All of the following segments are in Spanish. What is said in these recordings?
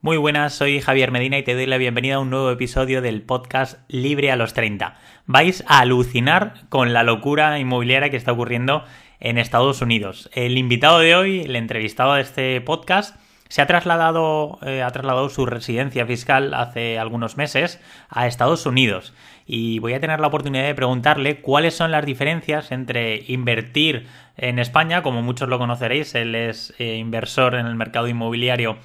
Muy buenas, soy Javier Medina y te doy la bienvenida a un nuevo episodio del podcast Libre a los 30. Vais a alucinar con la locura inmobiliaria que está ocurriendo en Estados Unidos. El invitado de hoy, el entrevistado de este podcast, se ha trasladado, eh, ha trasladado su residencia fiscal hace algunos meses a Estados Unidos y voy a tener la oportunidad de preguntarle cuáles son las diferencias entre invertir en España, como muchos lo conoceréis, él es eh, inversor en el mercado inmobiliario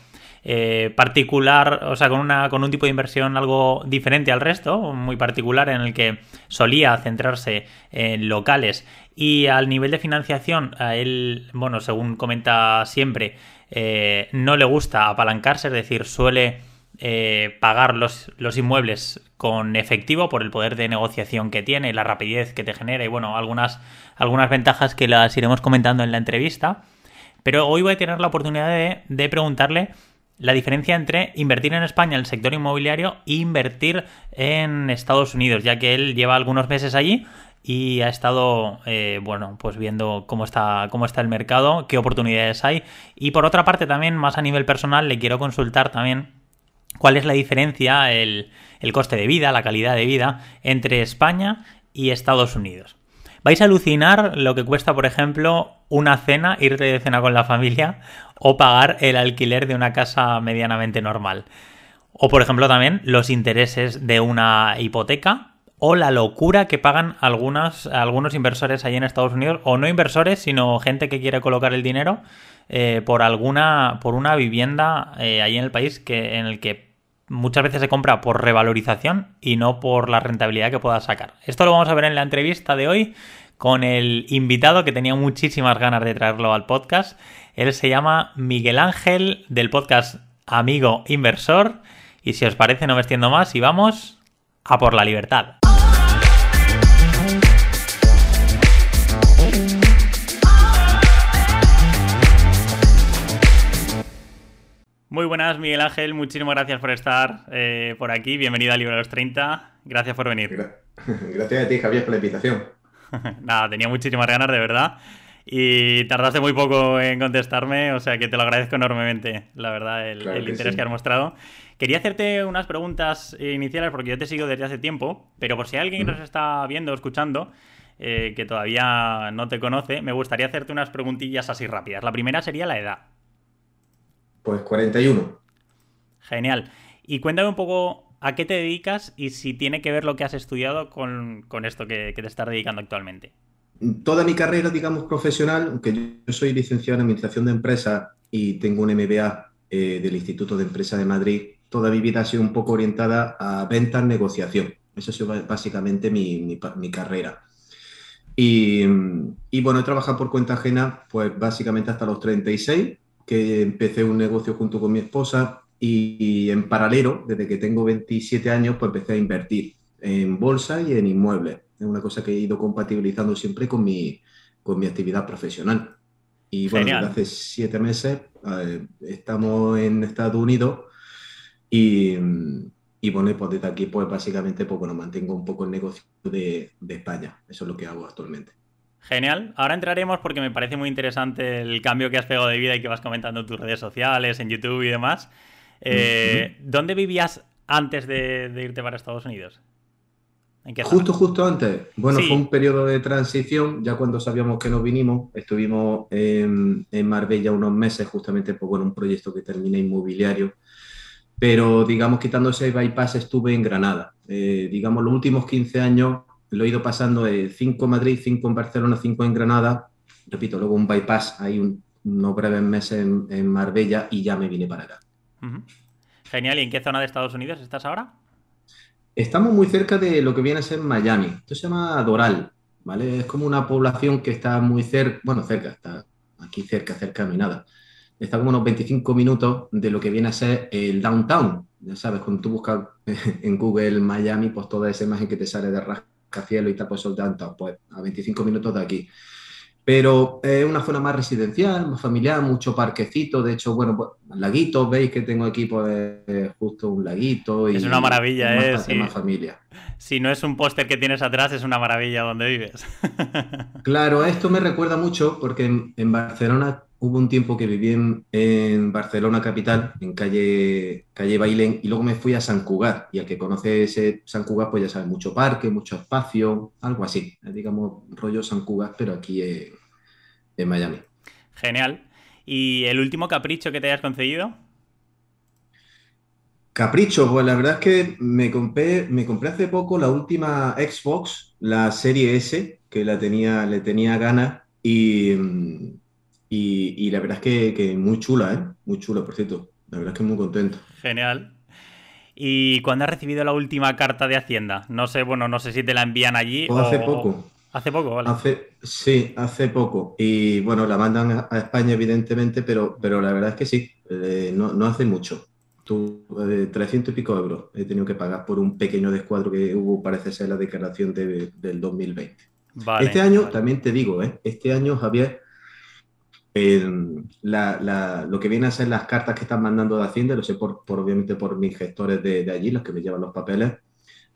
eh, particular, o sea, con, una, con un tipo de inversión algo diferente al resto, muy particular en el que solía centrarse en locales y al nivel de financiación, a él, bueno, según comenta siempre, eh, no le gusta apalancarse, es decir, suele eh, pagar los, los, inmuebles con efectivo por el poder de negociación que tiene, la rapidez que te genera y bueno, algunas, algunas ventajas que las iremos comentando en la entrevista. Pero hoy voy a tener la oportunidad de, de preguntarle la diferencia entre invertir en España en el sector inmobiliario e invertir en Estados Unidos, ya que él lleva algunos meses allí y ha estado, eh, bueno, pues viendo cómo está, cómo está el mercado, qué oportunidades hay. Y por otra parte, también, más a nivel personal, le quiero consultar también cuál es la diferencia, el, el coste de vida, la calidad de vida entre España y Estados Unidos. Vais a alucinar lo que cuesta, por ejemplo, una cena, ir de cena con la familia o pagar el alquiler de una casa medianamente normal. O, por ejemplo, también los intereses de una hipoteca o la locura que pagan algunos inversores ahí en Estados Unidos, o no inversores, sino gente que quiere colocar el dinero eh, por alguna, por una vivienda eh, ahí en el país que, en el que muchas veces se compra por revalorización y no por la rentabilidad que pueda sacar. Esto lo vamos a ver en la entrevista de hoy con el invitado que tenía muchísimas ganas de traerlo al podcast. Él se llama Miguel Ángel del podcast Amigo Inversor. Y si os parece, no me extiendo más y vamos a por la libertad. Muy buenas, Miguel Ángel. Muchísimas gracias por estar eh, por aquí. Bienvenido a Libro de los 30. Gracias por venir. Gracias a ti, Javier, por la invitación. Nada, tenía muchísimas ganas, de verdad. Y tardaste muy poco en contestarme, o sea que te lo agradezco enormemente, la verdad, el, interés que has mostrado. Quería hacerte unas preguntas iniciales porque yo te sigo desde hace tiempo, pero por si alguien que nos está viendo o escuchando eh, que todavía no te conoce, me gustaría hacerte unas preguntillas así rápidas. La primera sería la edad. Pues 41. Genial. Y cuéntame un poco a qué te dedicas y si tiene que ver lo que has estudiado con, esto que, te estás dedicando actualmente. Toda mi carrera, digamos, profesional, aunque yo soy licenciado en Administración de Empresas y tengo un MBA eh, del Instituto de Empresa de Madrid, toda mi vida ha sido un poco orientada a ventas, negociación. Eso ha sido básicamente mi, carrera. Y, y, bueno, he trabajado por cuenta ajena, pues básicamente hasta los 36 que empecé un negocio junto con mi esposa y, en paralelo, desde que tengo 27 años, pues empecé a invertir en bolsa y en inmuebles. Es una cosa que he ido compatibilizando siempre con mi, con mi actividad profesional. Y bueno, desde hace siete meses eh, estamos en Estados Unidos y, y bueno, pues desde aquí pues básicamente pues bueno, mantengo un poco el negocio de, de España. Eso es lo que hago actualmente. Genial. Ahora entraremos porque me parece muy interesante el cambio que has pegado de vida y que vas comentando en tus redes sociales, en YouTube y demás. Eh, ¿Dónde vivías antes de, irte para Estados Unidos? justo, justo antes. Bueno, fue un periodo de transición. Ya cuando sabíamos que nos vinimos, estuvimos en, Marbella unos meses, justamente por un proyecto que termina inmobiliario. Pero, digamos, quitando ese bypass, estuve en Granada. Eh, digamos, los últimos 15 años lo he ido pasando de 5 en Madrid, 5 en Barcelona, 5 en Granada, repito, luego un bypass, hay unos breves meses en, Marbella y ya me vine para acá. Genial, ¿y en qué zona de Estados Unidos estás ahora? Estamos muy cerca de lo que viene a ser Miami, esto se llama Doral, ¿vale? Es como una población que está muy cerca, bueno, cerca, está aquí cerca, cerca no hay nada. Está como unos 25 minutos de lo que viene a ser el downtown. Ya sabes, cuando tú buscas en Google Miami, pues toda esa imagen que te sale de rasca cielo y tal, pues tantos, pues a 25 minutos de aquí. Pero es una zona más residencial, más familiar, mucho parquecito. De hecho, bueno, pues, laguitos, veis que tengo aquí pues, justo un laguito. Y, es una maravilla, ¿eh? Sí. Más familia. Si no es un póster que tienes atrás, es una maravilla donde vives. claro, esto me recuerda mucho porque en, Barcelona hubo un tiempo que viví en, Barcelona capital, en calle, calle Bailén, y luego me fui a San Cugat. Y el que conoce ese San Cugat, pues ya sabe, mucho parque, mucho espacio, algo así. Digamos, rollo San Cugat, pero aquí en Miami. Genial. ¿Y el último capricho que te hayas concedido? Capricho, pues la verdad es que me compré, me compré hace poco la última Xbox, la serie S, que la tenía, le tenía ganas y, y, la verdad es que, muy chula, ¿eh? Muy chula, por cierto. La verdad es que muy contento. Genial. ¿Y cuándo has recibido la última carta de Hacienda? No sé, bueno, no sé si te la envían allí. Pues hace poco. Hace poco, ¿vale? Hace, sí, hace poco. Y bueno, la mandan a España, evidentemente, pero, pero la verdad es que sí, eh, no, no, hace mucho. Tú, 300 y pico euros he tenido que pagar por un pequeño descuadro que hubo, parece ser la declaración de, del 2020. este año, también te digo, ¿eh? este año, Javier, lo que viene a ser las cartas que están mandando de Hacienda, lo sé por, obviamente por mis gestores de, allí, los que me llevan los papeles,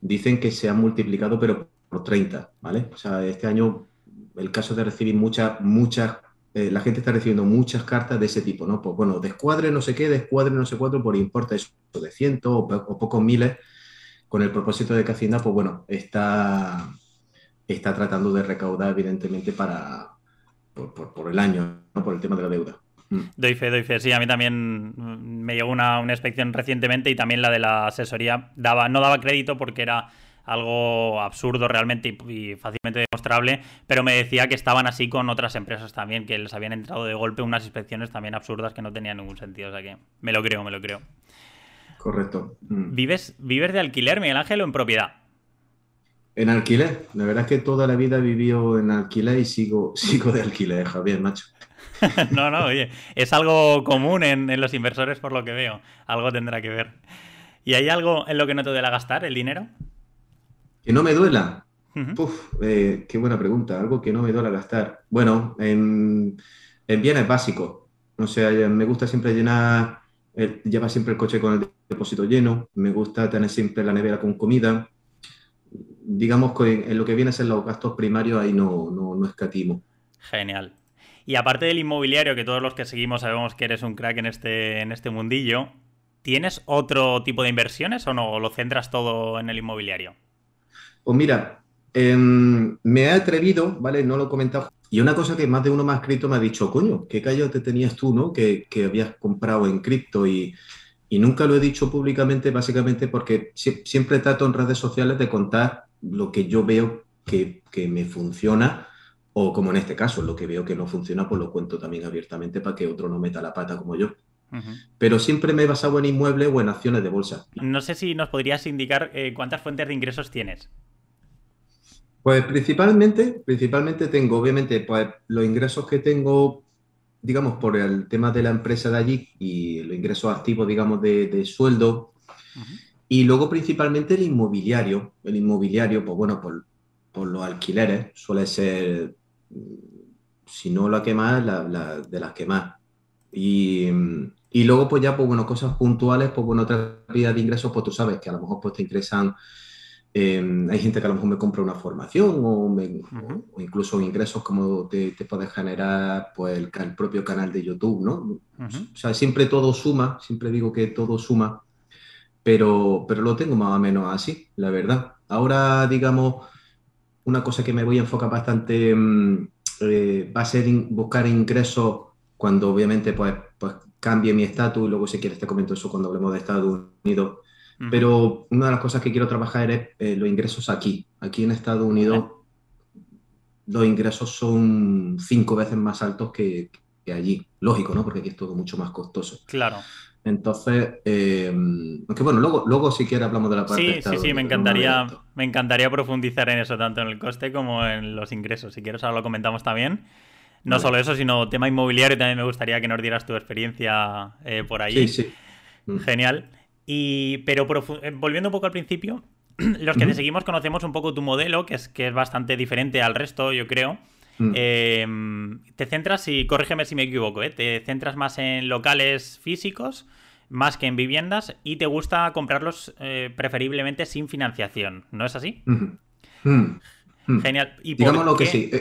dicen que se han multiplicado, pero por 30, ¿vale? O sea, este año el caso de recibir muchas, muchas, eh, la gente está recibiendo muchas cartas de ese tipo, ¿no? Pues bueno, descuadre no sé qué, descuadre no sé cuánto por importe de cientos o, pocos miles, con el propósito de que Hacienda, pues bueno, está, está tratando de recaudar evidentemente para, por, el año, ¿no? Por el tema de la deuda. Mm. Doy fe, doy fe. Sí, a mí también me llegó una, una, inspección recientemente y también la de la asesoría daba, no daba crédito porque era algo absurdo realmente y, fácilmente demostrable, pero me decía que estaban así con otras empresas también, que les habían entrado de golpe unas inspecciones también absurdas que no tenían ningún sentido. O sea que me lo creo, me lo creo. Correcto. Mm. ¿Vives, ¿Vives de alquiler, Miguel Ángel, o en propiedad? En alquiler. La verdad es que toda la vida he vivido en alquiler y sigo, sigo de alquiler, Javier, macho. no, no, oye, es algo común en, en, los inversores por lo que veo. Algo tendrá que ver. ¿Y hay algo en lo que no te duele gastar el dinero? Que no me duela. Eh, qué buena pregunta. Algo que no me duela gastar. Bueno, en, bienes básicos. O sea, me gusta siempre llenar, llevar siempre el coche con el depósito lleno. Me gusta tener siempre la nevera con comida. Digamos que en, lo que viene a ser los gastos primarios, ahí no, no, no escatimo. Genial. Y aparte del inmobiliario, que todos los que seguimos sabemos que eres un crack en este, en este mundillo, ¿tienes otro tipo de inversiones o no? ¿O lo centras todo en el inmobiliario? Pues mira, em, me he atrevido, ¿vale? No lo he comentado. Y una cosa que más de uno me ha escrito me ha dicho, coño, qué callo te tenías tú, ¿no? Que, habías comprado en cripto y, nunca lo he dicho públicamente, básicamente porque siempre trato en redes sociales de contar lo que yo veo que, me funciona o como en este caso, lo que veo que no funciona, pues lo cuento también abiertamente para que otro no meta la pata como yo. Pero siempre me he basado en inmuebles o en acciones de bolsa. No sé si nos podrías indicar eh, cuántas fuentes de ingresos tienes. Pues principalmente, principalmente tengo, obviamente, pues los ingresos que tengo, digamos, por el tema de la empresa de allí y los ingresos activos, digamos, de, sueldo. Y luego principalmente el inmobiliario. El inmobiliario, pues bueno, por, los alquileres, suele ser, si no la que más, la, de las que más. Y, y, luego, pues ya, pues bueno, cosas puntuales, pues bueno, otra vida de ingresos, pues tú sabes que a lo mejor pues te ingresan Em, hay gente que a lo mejor me compra una formación o, incluso ingresos como te, te puede generar pues, el, propio canal de YouTube, ¿no? O sea, siempre todo suma, siempre digo que todo suma, pero, pero lo tengo más o menos así, la verdad. Ahora, digamos, una cosa que me voy a enfocar bastante em, eh, va a ser buscar ingresos cuando obviamente pues, pues cambie mi estatus y luego si quieres te comento eso cuando hablemos de Estados Unidos pero una de las cosas que quiero trabajar es eh, los ingresos aquí. Aquí en Estados Unidos los ingresos son cinco veces más altos que, allí. Lógico, ¿no? Porque aquí es todo mucho más costoso. Claro. Entonces, eh, aunque bueno, luego, luego si quieres hablamos de la parte Sí, sí, sí, me encantaría, me encantaría profundizar en eso, tanto en el coste como en los ingresos. Si quieres, ahora lo comentamos también. No solo eso, sino tema inmobiliario, también me gustaría que nos dieras tu experiencia eh, por ahí. Sí, sí. Mm. Genial. Y, pero eh, volviendo un poco al principio, los que te seguimos conocemos un poco tu modelo, que es, que es bastante diferente al resto, yo creo. Mm. Em, te centras, y corrígeme si me equivoco, ¿eh? te centras más en locales físicos más que en viviendas y te gusta comprarlos eh, preferiblemente sin financiación, ¿no es así? Mm. Genial. ¿Y Digamos lo que sí.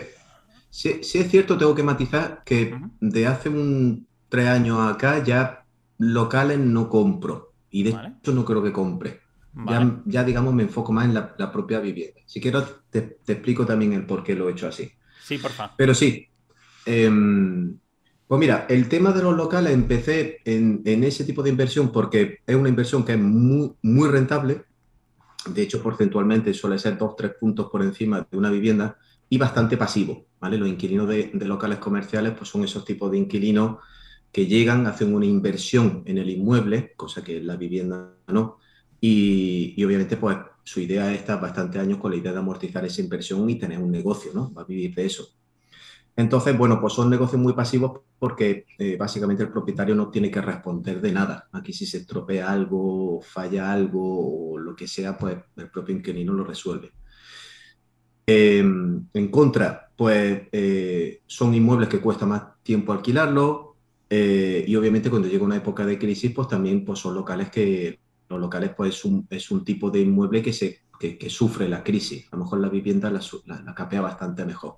Sí, es cierto, tengo que matizar que de hace un tres años acá ya locales no compro. Y de hecho no creo que compre. Ya, digamos, me enfoco más en la, propia vivienda. Si quiero, te, explico también el por qué lo he hecho así. Sí, por favor. Pero sí. Em, pues mira, el tema de los locales empecé en, ese tipo de inversión porque es una inversión que es muy, rentable. De hecho, porcentualmente suele ser dos, tres puntos por encima de una vivienda y bastante pasivo. ¿vale? Los inquilinos de, locales comerciales pues son esos tipos de inquilinos que llegan, hacen una inversión en el inmueble, cosa que la vivienda no, y, obviamente, pues su idea es estar bastante años con la idea de amortizar esa inversión y tener un negocio, ¿no? Va a vivir de eso. Entonces, bueno, pues son negocios muy pasivos porque eh, básicamente el propietario no tiene que responder de nada. Aquí si se estropea algo, falla algo o lo que sea, pues el propio inquilino lo resuelve. Em, en contra, pues eh, son inmuebles que cuesta más tiempo alquilarlo eh, y obviamente cuando llega una época de crisis, pues también pues, son locales que los locales pues, es, un, es un tipo de inmueble que, se, que, sufre la crisis. A lo mejor la vivienda la, la, capea bastante mejor.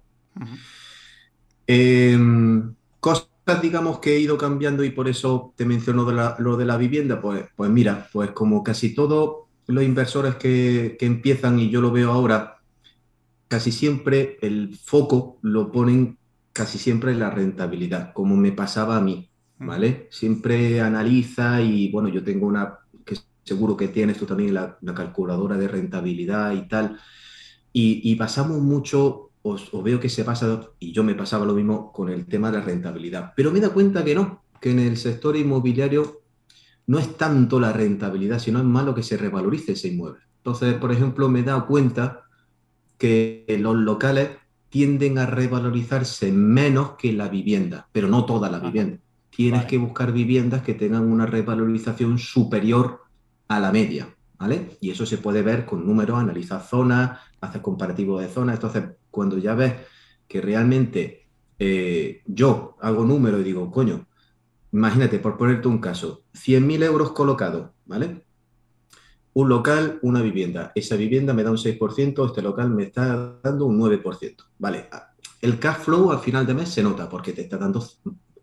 Em, cosas, digamos, que he ido cambiando y por eso te menciono lo de la vivienda. Pues, pues mira, pues como casi todos los inversores que, que empiezan, y yo lo veo ahora, casi siempre el foco lo ponen casi siempre en la rentabilidad, como me pasaba a mí, ¿vale? Siempre analiza y bueno, yo tengo una seguro que tienes tú también la, calculadora de rentabilidad y tal. Y, pasamos mucho, os, veo que se pasa, y yo me pasaba lo mismo con el tema de la rentabilidad, pero me da cuenta que no, que en el sector inmobiliario no es tanto la rentabilidad, sino es más lo que se revalorice ese inmueble. Entonces, por ejemplo, me he dado cuenta que los locales tienden a revalorizarse menos que la vivienda, pero no toda la vivienda. Tienes que buscar viviendas que tengan una revalorización superior a la media, ¿vale? Y eso se puede ver con números, analizar zonas, hacer comparativo de zonas. Entonces, cuando ya ves que realmente eh, yo hago números y digo, coño, imagínate, por ponerte un caso, 100.000 euros colocados, ¿vale? Un local, una vivienda. Esa vivienda me da un 6%, este local me está dando un 9%. Vale, el cash flow al final de mes se nota porque te está dando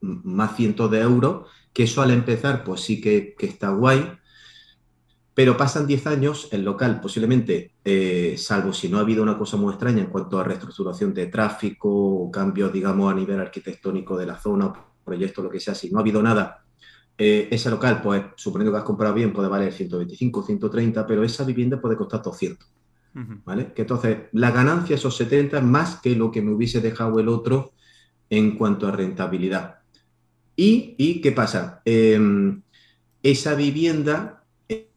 más cientos de euros, que eso al empezar pues sí que, que está guay, pero pasan 10 años, el local posiblemente, eh, salvo si no ha habido una cosa muy extraña en cuanto a reestructuración de tráfico o cambios, digamos, a nivel arquitectónico de la zona, proyecto, lo que sea, si no ha habido nada, eh, ese local, pues suponiendo que has comprado bien, puede valer 125, 130, pero esa vivienda puede costar 200. ¿Vale? Que entonces la ganancia, esos 70, es más que lo que me hubiese dejado el otro en cuanto a rentabilidad. ¿Y, y qué pasa? Em, esa vivienda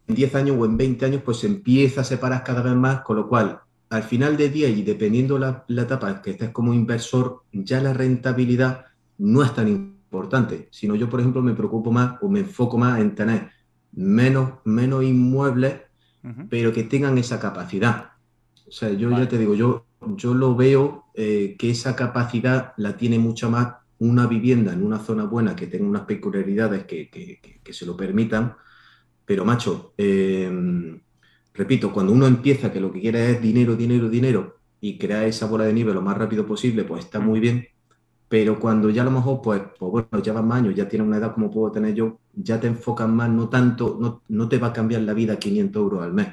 10 años o en 20 años, pues se empieza a separar cada vez más, con lo cual, al final de día y dependiendo la, la etapa que estés como inversor, ya la rentabilidad no es tan importante, sino yo, por ejemplo, me preocupo más o me enfoco más en tener menos, menos inmuebles, pero que tengan esa capacidad. O sea, yo ya te digo, yo, yo lo veo eh, que esa capacidad la tiene mucha más una vivienda en una zona buena que tenga unas peculiaridades que, que, que se lo permitan, pero, macho, em, repito, cuando uno empieza que lo que quiere es dinero, dinero, dinero y crea esa bola de nieve lo más rápido posible, pues está muy bien. Pero cuando ya a lo mejor, pues, pues bueno, ya vas más años, ya tienes una edad como puedo tener yo, ya te enfocas más, no tanto, no, no te va a cambiar la vida 500 euros al mes,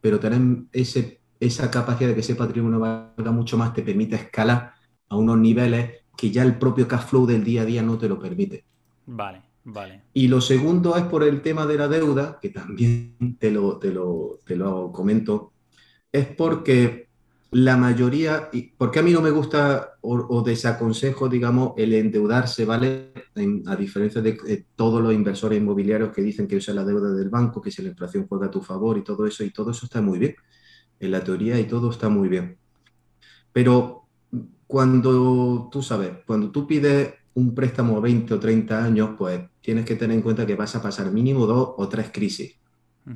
pero tener ese, esa capacidad de que ese patrimonio valga mucho más te permite escalar a unos niveles que ya el propio cash flow del día a día no te lo permite. Vale. Y lo segundo es por el tema de la deuda, que también te lo, te lo, te lo comento, es porque la mayoría, porque a mí no me gusta o, desaconsejo, digamos, el endeudarse, ¿vale? a diferencia de, todos los inversores inmobiliarios que dicen que usa la deuda del banco, que si la inflación juega a tu favor y todo eso, y todo eso está muy bien. En la teoría y todo está muy bien. Pero cuando tú sabes, cuando tú pides un préstamo a 20 o 30 años, pues tienes que tener en cuenta que vas a pasar mínimo dos o tres crisis.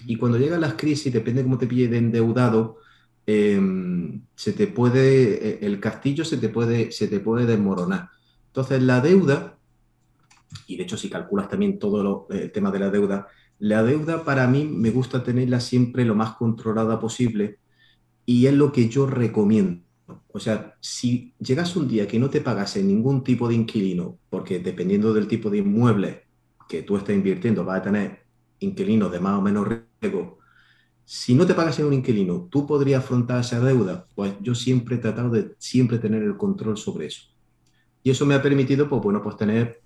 Y cuando llegan las crisis, depende de cómo te pille de endeudado, em, se te puede, e, el castillo se te puede, se te puede desmoronar. Entonces, la deuda, y de hecho si calculas también todo el tema de la deuda, la deuda para mí me gusta tenerla siempre lo más controlada posible y es lo que yo recomiendo, O sea, si llegas un día que no te pagase ningún tipo de inquilino, porque dependiendo del tipo de inmueble que tú estés invirtiendo, vas a tener inquilinos de más o menos riesgo. Si no te pagase un inquilino, ¿tú podrías afrontar esa deuda? Pues yo siempre he tratado de siempre tener el control sobre eso. Y eso me ha permitido, pues bueno, pues tener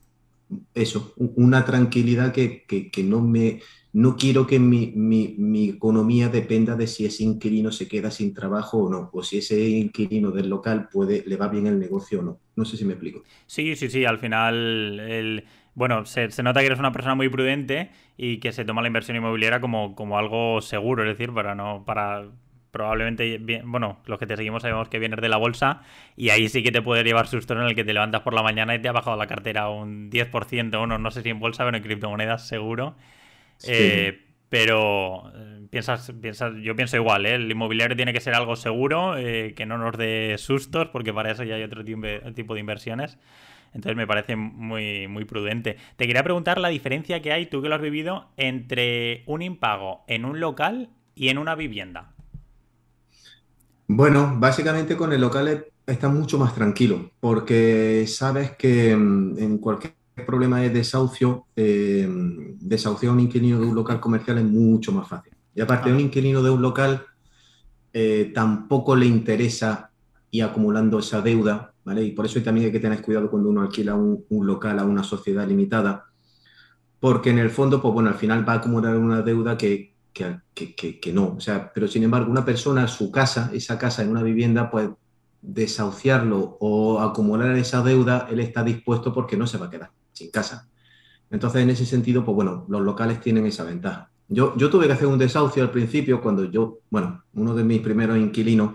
eso, una tranquilidad que, que, no me, no quiero que mi, mi, mi, economía dependa de si ese inquilino se queda sin trabajo o no, o si ese inquilino del local puede, le va bien el negocio o no. No sé si me explico. Sí, sí, sí, al final, el, bueno, se, se nota que eres una persona muy prudente y que se toma la inversión inmobiliaria como, como algo seguro, es decir, para no, para probablemente, bueno, los que te seguimos sabemos que vienes de la bolsa y ahí sí que te puede llevar susto en el que te levantas por la mañana y te ha bajado la cartera un 10%, uno, no sé si en bolsa, pero en criptomonedas seguro. Eh, pero eh, piensas, piensas, yo pienso igual, ¿eh? el inmobiliario tiene que ser algo seguro, que no nos dé sustos, porque para eso ya hay otro tipo de inversiones. Entonces me parece muy, muy prudente. Te quería preguntar la diferencia que hay, tú que lo has vivido, entre un impago en un local y en una vivienda. Bueno, básicamente con el local está mucho más tranquilo, porque sabes que mm, en cualquier problema de desahucio, eh, desahuciar a un inquilino de un local comercial es mucho más fácil. Y aparte, a un inquilino de un local eh, tampoco le interesa ir acumulando esa deuda, Y por eso también hay que tener cuidado cuando uno alquila un, local a una sociedad limitada, porque en el fondo, pues bueno, al final va a acumular una deuda que, que, no. O sea, pero sin embargo, una persona, su casa, esa casa en una vivienda, pues desahuciarlo o acumular esa deuda, él está dispuesto porque no se va a quedar sin casa. Entonces, en ese sentido, pues bueno, los locales tienen esa ventaja. Yo, yo tuve que hacer un desahucio al principio cuando yo, bueno, uno de mis primeros inquilinos,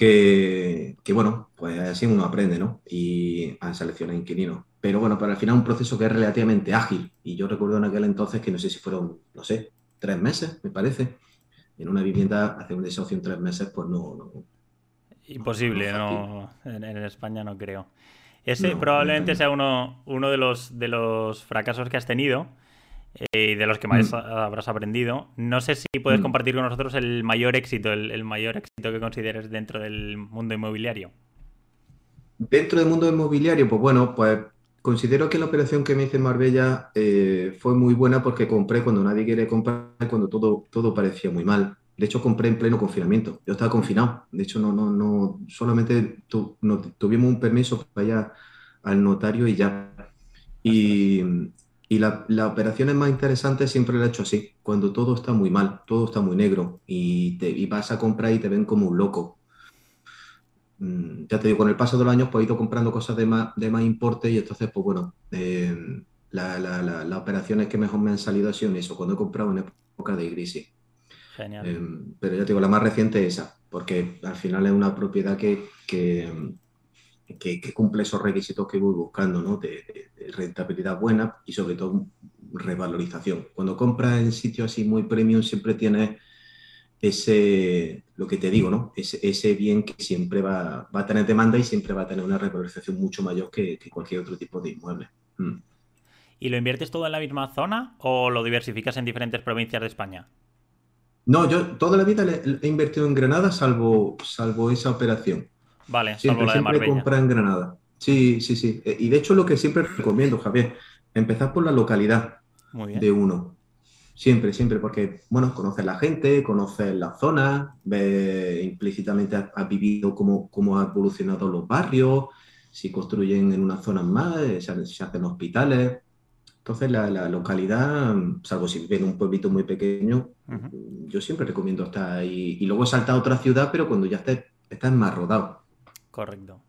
que, que, bueno, pues así uno aprende, ¿no? Y a seleccionar inquilinos. Pero bueno, para al final un proceso que es relativamente ágil. Y yo recuerdo en aquel entonces que no sé si fueron, no sé, tres meses, me parece. En una vivienda hacer un desahucio en tres meses, pues no. Imposible, no, en, España no creo. Ese probablemente sea uno, uno de, los, de los fracasos que has tenido y de los que más mm. habrás aprendido. No sé si puedes mm. compartir con nosotros el mayor éxito, el, mayor éxito que consideres dentro del mundo inmobiliario. Dentro del mundo inmobiliario, pues bueno, pues Considero que la operación que me hice en Marbella eh, fue muy buena porque compré cuando nadie quiere comprar, cuando todo, todo parecía muy mal. De hecho, compré en pleno confinamiento. Yo estaba confinado. De hecho, no, no, no, solamente tuvimos un permiso para ir al notario y ya. Y, y la, la, operación más interesante siempre la he hecho así, cuando todo está muy mal, todo está muy negro y, te, y vas a comprar y te ven como un loco. Mm, ya te digo, con el paso de los años pues he ido comprando cosas de más, de más importe y entonces, pues bueno, eh, las operaciones que mejor me han salido han sido en eso, cuando he comprado en época de crisis. Genial. Eh, pero ya te digo, la más reciente es esa, porque al final es una propiedad que, que, que, cumple esos requisitos que voy buscando, ¿no? De, de, rentabilidad buena y sobre todo revalorización. Cuando compras en sitios así muy premium siempre tienes ese, lo que te digo, ¿no? Ese, ese bien que siempre va, va, a tener demanda y siempre va a tener una revalorización mucho mayor que, cualquier otro tipo de inmueble. Mm. ¿Y lo inviertes todo en la misma zona o lo diversificas en diferentes provincias de España? No, yo toda la vida he invertido en Granada salvo, salvo esa operación. Vale, siempre, salvo la de siempre en Granada. Sí, sí, sí. Eh, y de hecho lo que siempre recomiendo, Javier, empezar por la localidad de uno. Siempre, siempre, porque, bueno, conoces la gente, conoces la zona, ves implícitamente, has, vivido cómo, cómo han evolucionado los barrios, si construyen en unas zonas más, eh, se, hacen hospitales. Entonces, la, localidad, salvo si vive en un pueblito muy pequeño, yo siempre recomiendo estar ahí. Y luego salta a otra ciudad, pero cuando ya estés, estás más rodado. Correcto.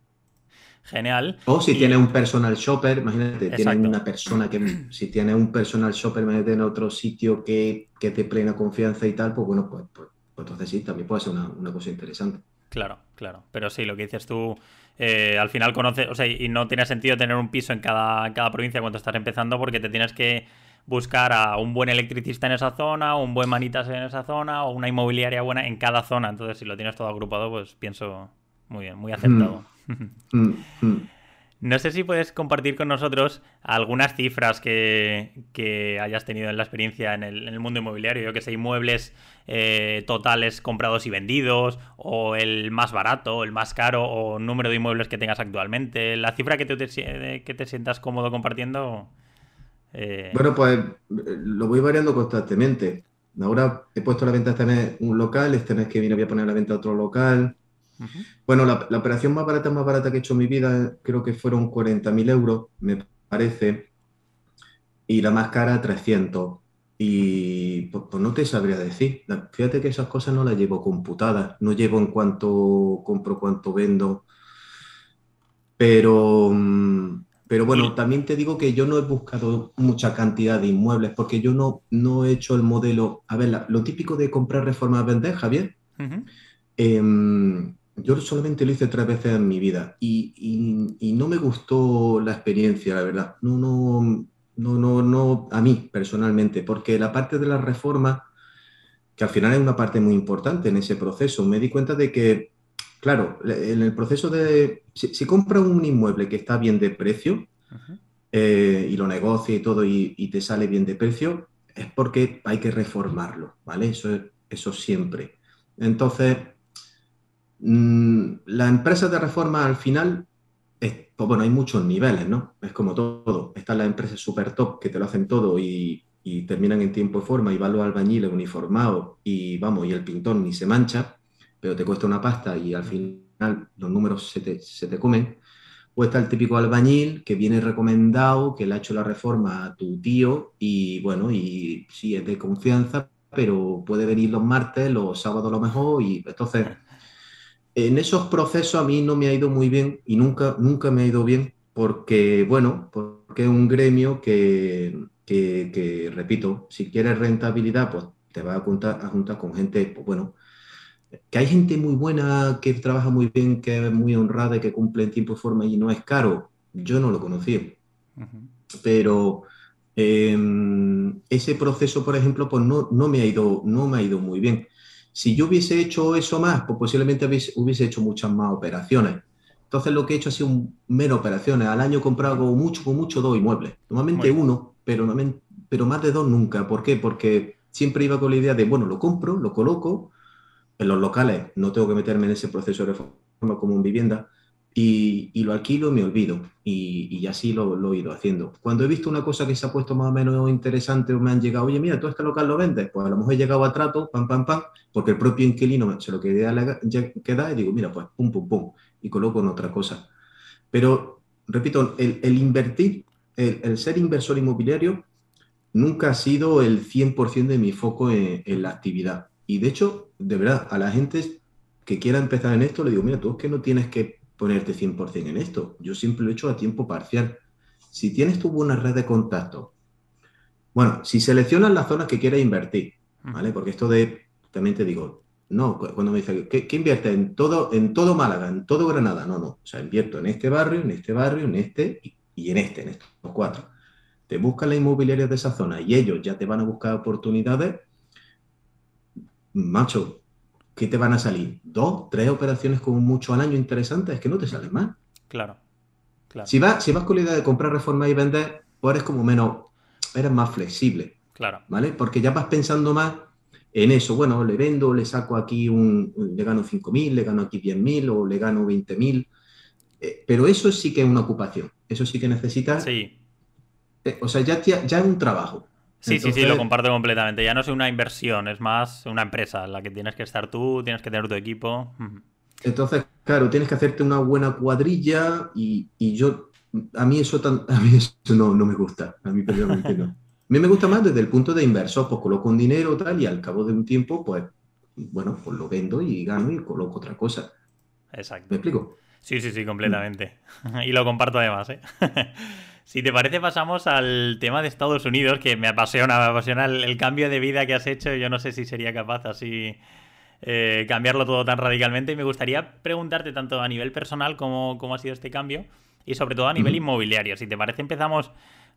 Genial. O si tiene un personal shopper, imagínate, tiene una persona que, si tiene un personal shopper, imagínate en otro sitio que, que te plena confianza y tal, pues bueno, pues, pues, pues entonces sí, también puede ser una, cosa interesante. Claro, claro. Pero sí, lo que dices tú, eh, al final conoces, o sea, y no tiene sentido tener un piso en cada, cada provincia cuando estás empezando porque te tienes que buscar a un buen electricista en esa zona, un buen manitas en esa zona, o una inmobiliaria buena en cada zona. Entonces, si lo tienes todo agrupado, pues pienso muy bien, muy aceptado. Mm, mm. No sé si puedes compartir con nosotros algunas cifras que, hayas tenido en la experiencia en el, mundo inmobiliario. Yo que sé, inmuebles eh, totales comprados y vendidos, o el más barato, el más caro, o número de inmuebles que tengas actualmente. La cifra que te, que te sientas cómodo compartiendo. Eh, bueno, pues lo voy variando constantemente. Ahora he puesto a la venta este mes un local, este mes que viene voy a poner a la venta otro local. Bueno, la, operación más barata, más barata que he hecho en mi vida, creo que fueron 40.000 euros, me parece, y la más cara 300. Y pues, pues, no te sabría decir. Fíjate que esas cosas no las llevo computadas, no llevo en cuanto compro, cuánto vendo. Pero, mm, pero bueno, también te digo que yo no he buscado mucha cantidad de inmuebles porque yo no, no he hecho el modelo. A ver, lo típico de comprar, reforma, vender, Javier. Yo solamente lo hice tres veces en mi vida y, no me gustó la experiencia, la verdad. No, no, no, no, no, a mí personalmente, porque la parte de la reforma, que al final es una parte muy importante en ese proceso, me di cuenta de que, claro, en el proceso de, si, compra un inmueble que está bien de precio eh, y lo negocia y todo y, te sale bien de precio, es porque hay que reformarlo, ¿vale? Eso, eso siempre. Entonces, Mm, la empresa de reforma al final, pues bueno, hay muchos niveles, ¿no? Es como todo. Están las empresas super top que te lo hacen todo y, terminan en tiempo y forma y van los albañiles uniformados y vamos, y el pintor ni se mancha, pero te cuesta una pasta y al final los números se te, se te comen. O está el típico albañil que viene recomendado, que le ha hecho la reforma a tu tío y bueno, y sí es de confianza, pero puede venir los martes, los sábados lo mejor y entonces en esos procesos a mí no me ha ido muy bien y nunca, nunca me ha ido bien porque, bueno, porque es un gremio que, que, repito, si quieres rentabilidad, pues te vas a juntar, a juntar con gente, pues bueno, que hay gente muy buena, que trabaja muy bien, que es muy honrada y que cumple en tiempo y forma y no es caro. Yo no lo conocí. Pero em, ese proceso, por ejemplo, pues no, no, me ha ido, no me ha ido muy bien. Si yo hubiese hecho eso más, pues posiblemente hubiese, hecho muchas más operaciones. Entonces lo que he hecho ha sido menos operaciones. Al año he comprado mucho, con mucho dos inmuebles. Normalmente uno, pero, pero más de dos nunca. ¿Por qué? Porque siempre iba con la idea de, bueno, lo compro, lo coloco. En los locales no tengo que meterme en ese proceso de reforma como en vivienda y, lo alquilo y me olvido. Y, así lo, he ido haciendo. Cuando he visto una cosa que se ha puesto más o menos interesante o me han llegado, oye, mira, todo este local lo vendes, pues a lo mejor he llegado a trato, pam, pam, pam, porque el propio inquilino se lo queda, queda y digo, mira, pues pum, pum, pum, y coloco en otra cosa. Pero, repito, el, invertir, el, ser inversor inmobiliario nunca ha sido el 100% de mi foco en, en la actividad. Y de hecho, de verdad, a la gente que quiera empezar en esto, le digo, mira, tú es que no tienes que ponerte 100% en esto. Yo siempre lo he hecho a tiempo parcial. Si tienes tu buena red de contacto, bueno, si seleccionas las zonas que quieres invertir, ¿vale? Porque esto de, también te digo, no, cuando me dice, ¿qué, invierte en todo, en todo Málaga, en todo Granada? No, no, o sea, invierto en este barrio, en este barrio, en este y, en este, en estos cuatro. Te buscan la inmobiliaria de esa zona y ellos ya te van a buscar oportunidades. Macho, ¿qué te van a salir? ¿Dos, tres operaciones con mucho al año interesantes? Es que no te salen más. Claro. claro. Si, vas, si vas con la idea de comprar, reforma y vender, pues eres como menos, eres más flexible. Claro. ¿Vale? Porque ya vas pensando más en eso. Bueno, le vendo, le saco aquí un, le gano 5.000, le gano aquí 10.000 o le gano 20.000. Eh, pero eso sí que es una ocupación. Eso sí que necesitas. Sí. Eh, o sea, ya, ya es un trabajo. Sí, sí, sí, lo comparto completamente. Ya no es una inversión, es más una empresa en la que tienes que estar tú, tienes que tener tu equipo. Entonces, claro, tienes que hacerte una buena cuadrilla y, yo, a mí eso, tan, a mí eso no, no me gusta, a mí personalmente no. A mí me gusta más desde el punto de inversor, pues coloco un dinero tal y al cabo de un tiempo, pues, bueno, pues lo vendo y gano y coloco otra cosa. Exacto. ¿Me explico? Sí, sí, sí, completamente. y lo comparto además, ¿eh? Si te parece, pasamos al tema de Estados Unidos, que me apasiona, me apasiona el, cambio de vida que has hecho. Yo no sé si sería capaz así eh, cambiarlo todo tan radicalmente. Y me gustaría preguntarte tanto a nivel personal cómo, cómo ha sido este cambio y sobre todo a nivel inmobiliario. Si te parece, empezamos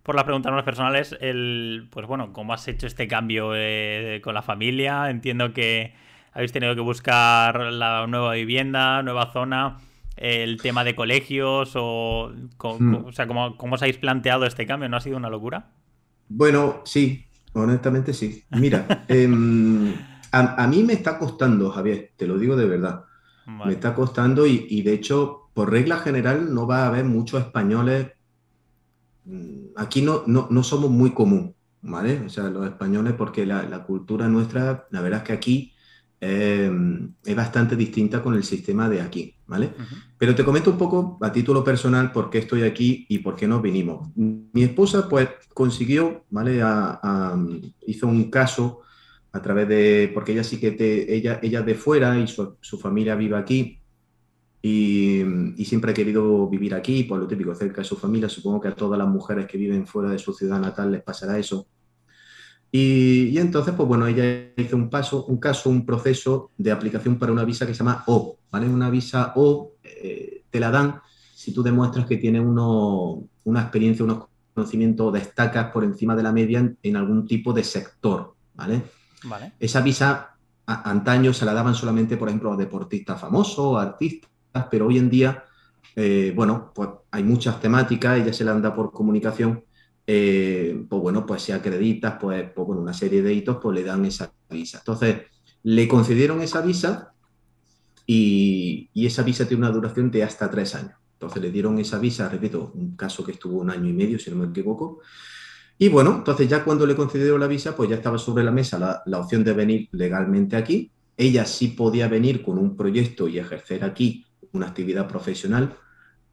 por las preguntas más personales. El, pues bueno, ¿cómo has hecho este cambio eh, con la familia? Entiendo que habéis tenido que buscar la nueva vivienda, nueva zona. El tema de colegios o, hmm. o sea, ¿cómo, ¿cómo, os habéis planteado este cambio? ¿No ha sido una locura? Bueno, sí, honestamente sí. Mira, em, a, mí me está costando, Javier, te lo digo de verdad. Me está costando y, de hecho, por regla general, no va a haber muchos españoles. Mm, aquí no, no, somos muy común, ¿vale? O sea, los españoles, porque la, cultura nuestra, la verdad es que aquí em, es bastante distinta con el sistema de aquí, ¿vale? Pero te comento un poco a título personal por qué estoy aquí y por qué nos vinimos. Mi esposa, pues, consiguió, ¿vale? hizo un caso a través de, porque ella sí que te, ella, ella de fuera y su, familia vive aquí y, siempre ha querido vivir aquí, por lo típico, cerca de su familia. Supongo que a todas las mujeres que viven fuera de su ciudad natal les pasará eso. Y, entonces, pues bueno, ella hizo un paso, un caso, un proceso de aplicación para una visa que se llama O, ¿vale? Una visa O eh, te la dan si tú demuestras que tienes uno, una experiencia, unos conocimientos, destacas por encima de la media en, en algún tipo de sector, ¿vale? Esa visa antaño se la daban solamente, por ejemplo, a deportistas famosos, artistas, pero hoy en día, eh, bueno, pues hay muchas temáticas, ella se la anda por comunicación, eh, pues bueno, pues si acreditas, pues, pues, bueno, una serie de hitos, pues le dan esa visa. Entonces, le concedieron esa visa y, y esa visa tiene una duración de hasta tres años. Entonces le dieron esa visa, repito, un caso que estuvo un año y medio, si no me equivoco, y bueno, entonces ya cuando le concedieron la visa, pues ya estaba sobre la mesa la, opción de venir legalmente aquí. Ella sí podía venir con un proyecto y ejercer aquí una actividad profesional.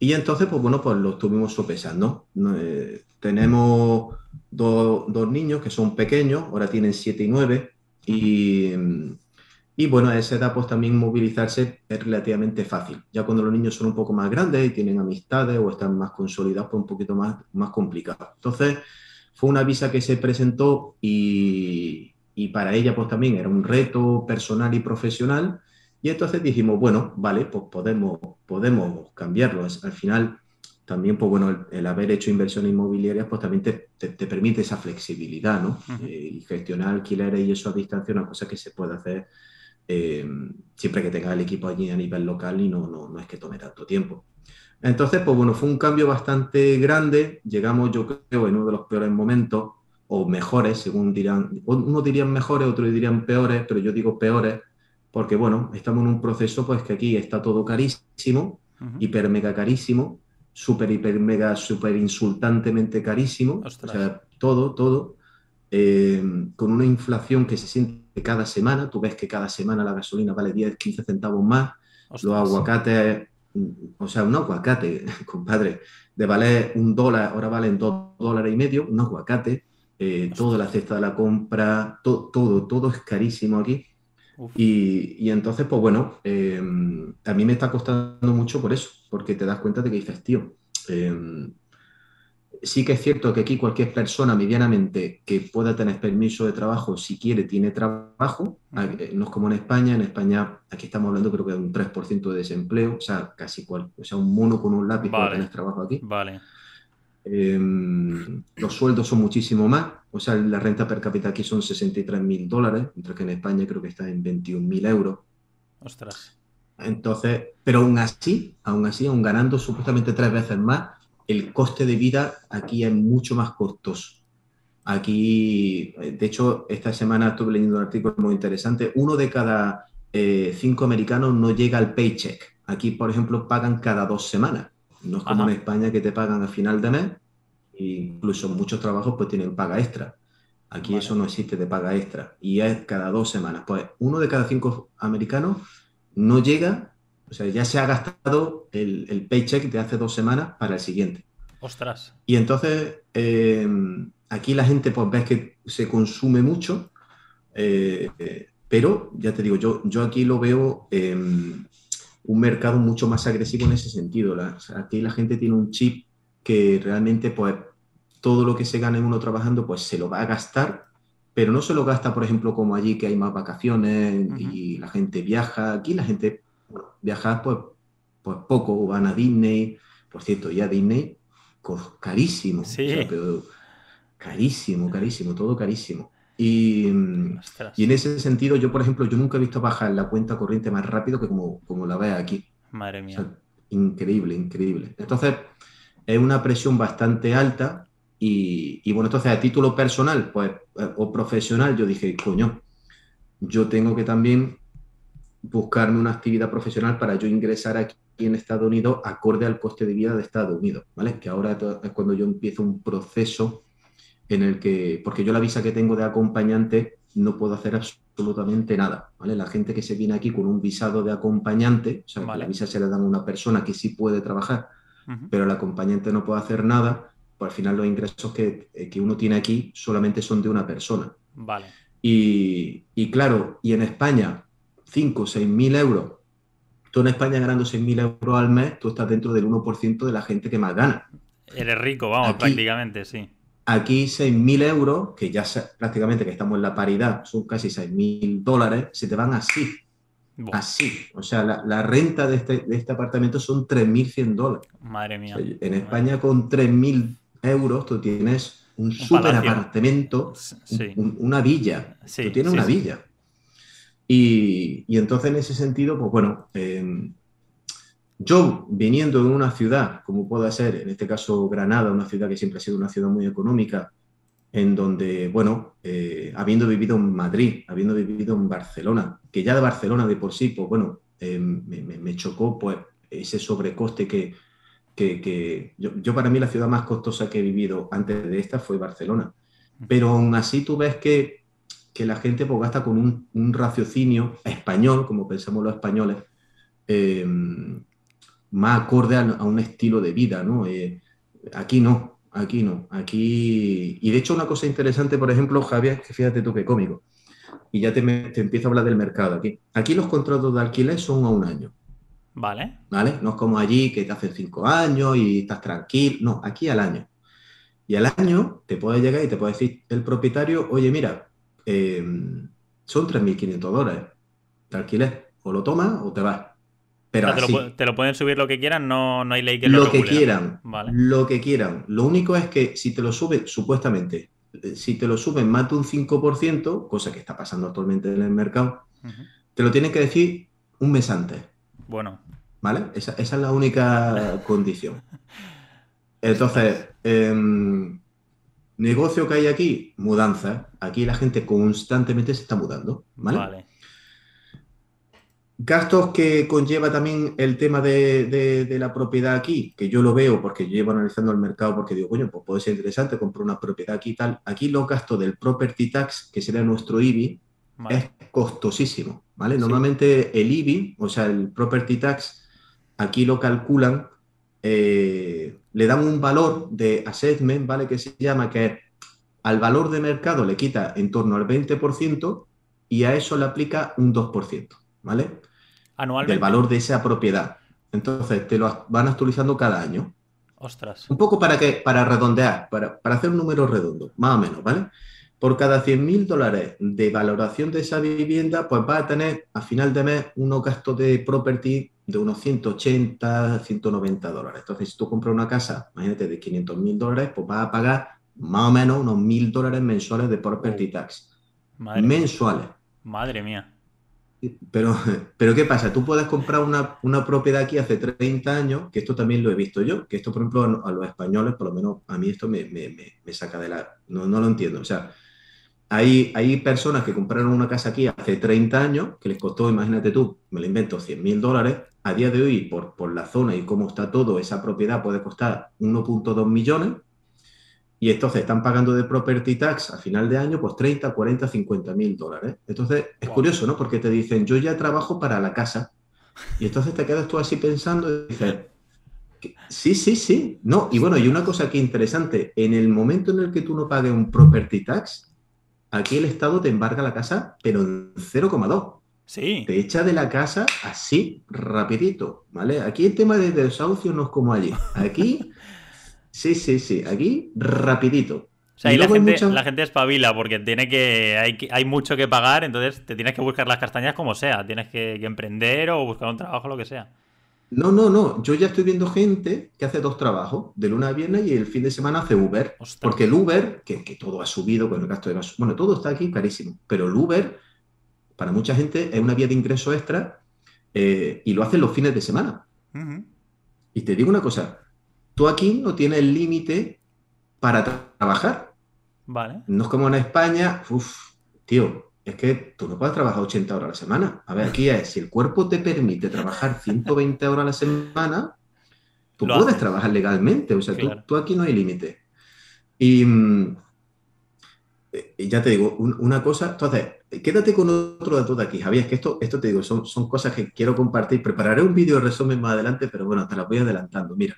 Y entonces, pues bueno, pues lo estuvimos sopesando. Eh, tenemos dos niños que son pequeños, ahora tienen 7 y 9. Y, y bueno, a esa edad pues también movilizarse es relativamente fácil. Ya cuando los niños son un poco más grandes y tienen amistades o están más consolidados, pues un poquito más, más complicado. Entonces, fue una visa que se presentó y, para ella pues también era un reto personal y profesional. Y entonces dijimos, bueno, vale, pues podemos, podemos cambiarlo. Al final, también, pues bueno, el, haber hecho inversiones inmobiliarias, pues también te, te, permite esa flexibilidad, ¿no? Eh, y gestionar alquileres y eso a distancia, una cosa que se puede hacer eh, siempre que tenga el equipo allí a nivel local y no, no, no es que tome tanto tiempo. Entonces, pues bueno, fue un cambio bastante grande. Llegamos, yo creo, en uno de los peores momentos, o mejores, según dirán. Unos dirían mejores, otros dirían peores, pero yo digo peores, porque bueno, estamos en un proceso, pues que aquí está todo carísimo, hiper mega carísimo, súper, hiper mega, súper insultantemente carísimo. O sea, todo, todo. Eh, con una inflación que se siente cada semana. Tú ves que cada semana la gasolina vale 10, 15 centavos más. Los aguacates o sea, un aguacate, compadre, de valer un dólar, ahora valen dos dólares y medio, un aguacate, eh, toda la cesta de la compra, todo, todo es carísimo aquí. Y, entonces, pues bueno, em, a mí me está costando mucho por eso, porque te das cuenta de que dices, tío, em, sí que es cierto que aquí cualquier persona medianamente que pueda tener permiso de trabajo, si quiere, tiene trabajo. Eh, no es como en España. En España, aquí estamos hablando creo que de un 3% de desempleo, o sea, casi cual, o sea, un mono con un lápiz para tener trabajo aquí. Vale. Em, los sueldos son muchísimo más, o sea, la renta per cápita aquí son 63 mil dólares, mientras que en España creo que está en 21 mil euros. Ostras. Entonces, pero aún así, aún así, aún ganando supuestamente tres veces más, el coste de vida aquí es mucho más costoso. Aquí, de hecho, esta semana estuve leyendo un artículo muy interesante. Uno de cada eh, cinco americanos no llega al paycheck. Aquí, por ejemplo, pagan cada dos semanas. No es como en España que te pagan a final de mes. incluso muchos trabajos pues tienen paga extra. Aquí eso no existe de paga extra. Y es cada dos semanas. Pues uno de cada cinco americanos no llega o sea, ya se ha gastado el, paycheck de hace dos semanas para el siguiente. Ostras. Y entonces, eh, aquí la gente, pues ves que se consume mucho, eh, pero ya te digo, yo, yo aquí lo veo un mercado mucho más agresivo en ese sentido. aquí la gente tiene un chip que realmente, pues, todo lo que se gane uno trabajando, pues se lo va a gastar, pero no se lo gasta, por ejemplo, como allí que hay más vacaciones y la gente viaja. Aquí la gente viajar pues, pues poco, van a Disney, por cierto, ya Disney, carísimo, carísimo, carísimo, todo carísimo. Y, y, en ese sentido, yo, por ejemplo, yo nunca he visto bajar la cuenta corriente más rápido que como, como la ve aquí. Madre mía. increíble, increíble. Entonces, es una presión bastante alta y, y, bueno, entonces a título personal pues, eh, o profesional, yo dije, coño, yo tengo que también buscarme una actividad profesional para yo ingresar aquí en Estados Unidos acorde al coste de vida de Estados Unidos, ¿vale? Que ahora es cuando yo empiezo un proceso en el que, porque yo la visa que tengo de acompañante no puedo hacer absolutamente nada, ¿vale? La gente que se viene aquí con un visado de acompañante, o sea, la visa se le dan a una persona que sí puede trabajar, pero el acompañante no puede hacer nada, pues al final los ingresos que, eh, que uno tiene aquí solamente son de una persona. Vale. Y, y claro, y en España, 5 o 6 mil euros, tú en España ganando 6 mil euros al mes, tú estás dentro del 1% de la gente que más gana. Eres rico, vamos, prácticamente, sí. Aquí 6.000 euros, que ya prácticamente que estamos en la paridad, son casi 6.000 dólares, se te van así. Así. O sea, la, renta de este, de este, apartamento son 3.100 dólares. Madre mía. en España con 3.000 euros tú tienes un, super apartamento, una villa. tú tienes una villa. Y, y, entonces en ese sentido, pues bueno, eh, yo, viniendo de una ciudad, como pueda ser, en este caso Granada, una ciudad que siempre ha sido una ciudad muy económica, en donde, bueno, eh, habiendo vivido en Madrid, habiendo vivido en Barcelona, que ya de Barcelona de por sí, pues bueno, eh, me, chocó pues ese sobrecoste que, que, yo, para mí la ciudad más costosa que he vivido antes de esta fue Barcelona. Pero aún así tú ves que, que la gente pues, gasta con un, raciocinio español, como pensamos los españoles, eh, más acorde a, un estilo de vida, ¿no? Eh, aquí no, aquí no, aquí... Y de hecho una cosa interesante, por ejemplo, Javier, que fíjate tú qué cómico, y ya te, te empiezo a hablar del mercado aquí. Aquí los contratos de alquiler son a un año. Vale. ¿Vale? No es como allí que te hacen cinco años y estás tranquilo. No, aquí al año. Y al año te puede llegar y te puede decir el propietario, oye, mira, eh, son 3.500 dólares de alquiler. O lo tomas o te vas. Pero te, lo, pueden subir lo que quieran, no, no hay ley que lo, lo que quieran. Lo que quieran. Lo único es que si te lo suben, supuestamente, eh, si te lo suben más de un 5%, cosa que está pasando actualmente en el mercado, te lo tienen que decir un mes antes. Bueno. ¿Vale? Esa, es la única condición. Entonces, em, negocio que hay aquí, mudanza. Aquí la gente constantemente se está mudando. ¿Vale? vale. Gastos que conlleva también el tema de, la propiedad aquí, que yo lo veo porque yo llevo analizando el mercado porque digo, coño, pues puede ser interesante comprar una propiedad aquí y tal. Aquí los gastos del property tax, que sería nuestro IBI, es costosísimo, ¿vale? Normalmente el IBI, o sea, el property tax, aquí lo calculan, eh, le dan un valor de assessment, ¿vale? Que se llama que al valor de mercado le quita en torno al 20% y a eso le aplica un 2%, ¿vale? Anualmente. del valor de esa propiedad. Entonces, te lo van actualizando cada año. Ostras. Un poco para que, para redondear, para, hacer un número redondo, más o menos, ¿vale? Por cada 100 mil dólares de valoración de esa vivienda, pues va a tener a final de mes unos gastos de property de unos 180, 190 dólares. Entonces, si tú compras una casa, imagínate, de 500 mil dólares, pues vas a pagar más o menos unos mil dólares mensuales de property tax. mensuales. Madre mía. Pero, pero ¿qué pasa? Tú puedes comprar una, una, propiedad aquí hace 30 años, que esto también lo he visto yo, que esto, por ejemplo, a, los españoles, por lo menos a mí esto me, me, me, saca de la... No, no, lo entiendo. O sea, hay, hay personas que compraron una casa aquí hace 30 años, que les costó, imagínate tú, me lo invento, 100 mil dólares. A día de hoy, por, por la zona y cómo está todo, esa propiedad puede costar 1.2 millones y entonces están pagando de property tax a final de año pues 30, 40, 50 mil dólares. Entonces es curioso, ¿no? Porque te dicen, yo ya trabajo para la casa. Y entonces te quedas tú así pensando y dices, sí, sí, sí. No, y bueno, y una cosa que interesante, en el momento en el que tú no pagues un property tax, aquí el Estado te embarga la casa, pero en 0,2. Sí. Te echa de la casa así, rapidito, ¿vale? Aquí el tema de desahucio no es como allí. Aquí Sí, sí, sí. Aquí, rapidito. O sea, ahí la gente, la gente espabila porque tiene que hay, hay mucho que pagar, entonces te tienes que buscar las castañas como sea. Tienes que, emprender o buscar un trabajo, lo que sea. No, no, no. Yo ya estoy viendo gente que hace dos trabajos, de luna a viernes y el fin de semana hace Uber. Porque el Uber, que, todo ha subido con el gasto de gasolina, bueno, todo está aquí carísimo, pero el Uber, para mucha gente, es una vía de ingreso extra eh, y lo hacen los fines de semana. Y te digo una cosa, tú aquí no tienes límite para trabajar. Vale. No es como en España, uff, tío, es que tú no puedes trabajar 80 horas a la semana. A ver, aquí es, si el cuerpo te permite trabajar 120 horas a la semana, tú puedes trabajar legalmente, o sea, tú, aquí no hay límite. Y, mm, ya te digo, una cosa, entonces, quédate con otro dato de aquí, Javier, es que esto, esto te digo, son, son cosas que quiero compartir. Prepararé un vídeo de resumen más adelante, pero bueno, te las voy adelantando. Mira,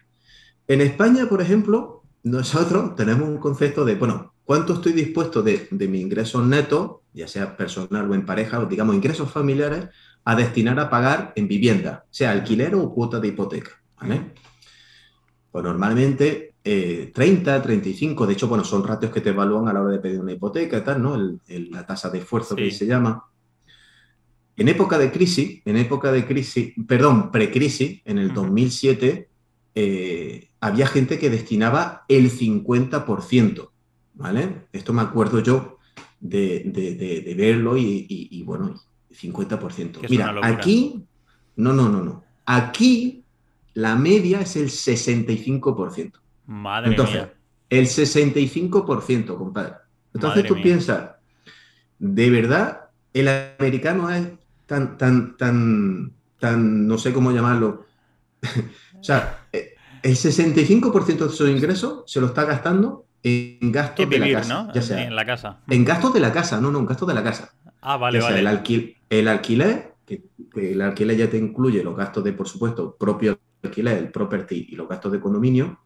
en España, por ejemplo, nosotros tenemos un concepto de, bueno, ¿cuánto estoy dispuesto de, de mi ingreso neto, ya sea personal o en pareja, o digamos ingresos familiares, a destinar a pagar en vivienda, sea alquiler o cuota de hipoteca? ¿vale? Pues normalmente 30, eh, 35, de hecho, bueno, son ratios que te evalúan a la hora de pedir una hipoteca y tal, ¿no? la tasa de esfuerzo que se llama. En época de crisis, en época de crisis, perdón, precrisis, en el 2007, eh, había gente que destinaba el 50%, ¿vale? Esto me acuerdo yo de, verlo y, bueno, 50%. Mira, aquí, no, no, no, no. Aquí la media es el 65%. Madre Entonces, mía. el 65%, compadre. Entonces tú piensas, ¿de verdad el americano es tan, tan, tan, tan, no sé cómo llamarlo? o sea, eh, el 65% de su ingresos se lo está gastando en gastos de la casa. ¿no? Ya sea, en la casa. En gastos de la casa, no, no, en gastos de la casa. Ah, vale, vale. el, el alquiler, que, el alquiler ya te incluye los gastos de, por supuesto, propios alquiler, el property y los gastos de condominio,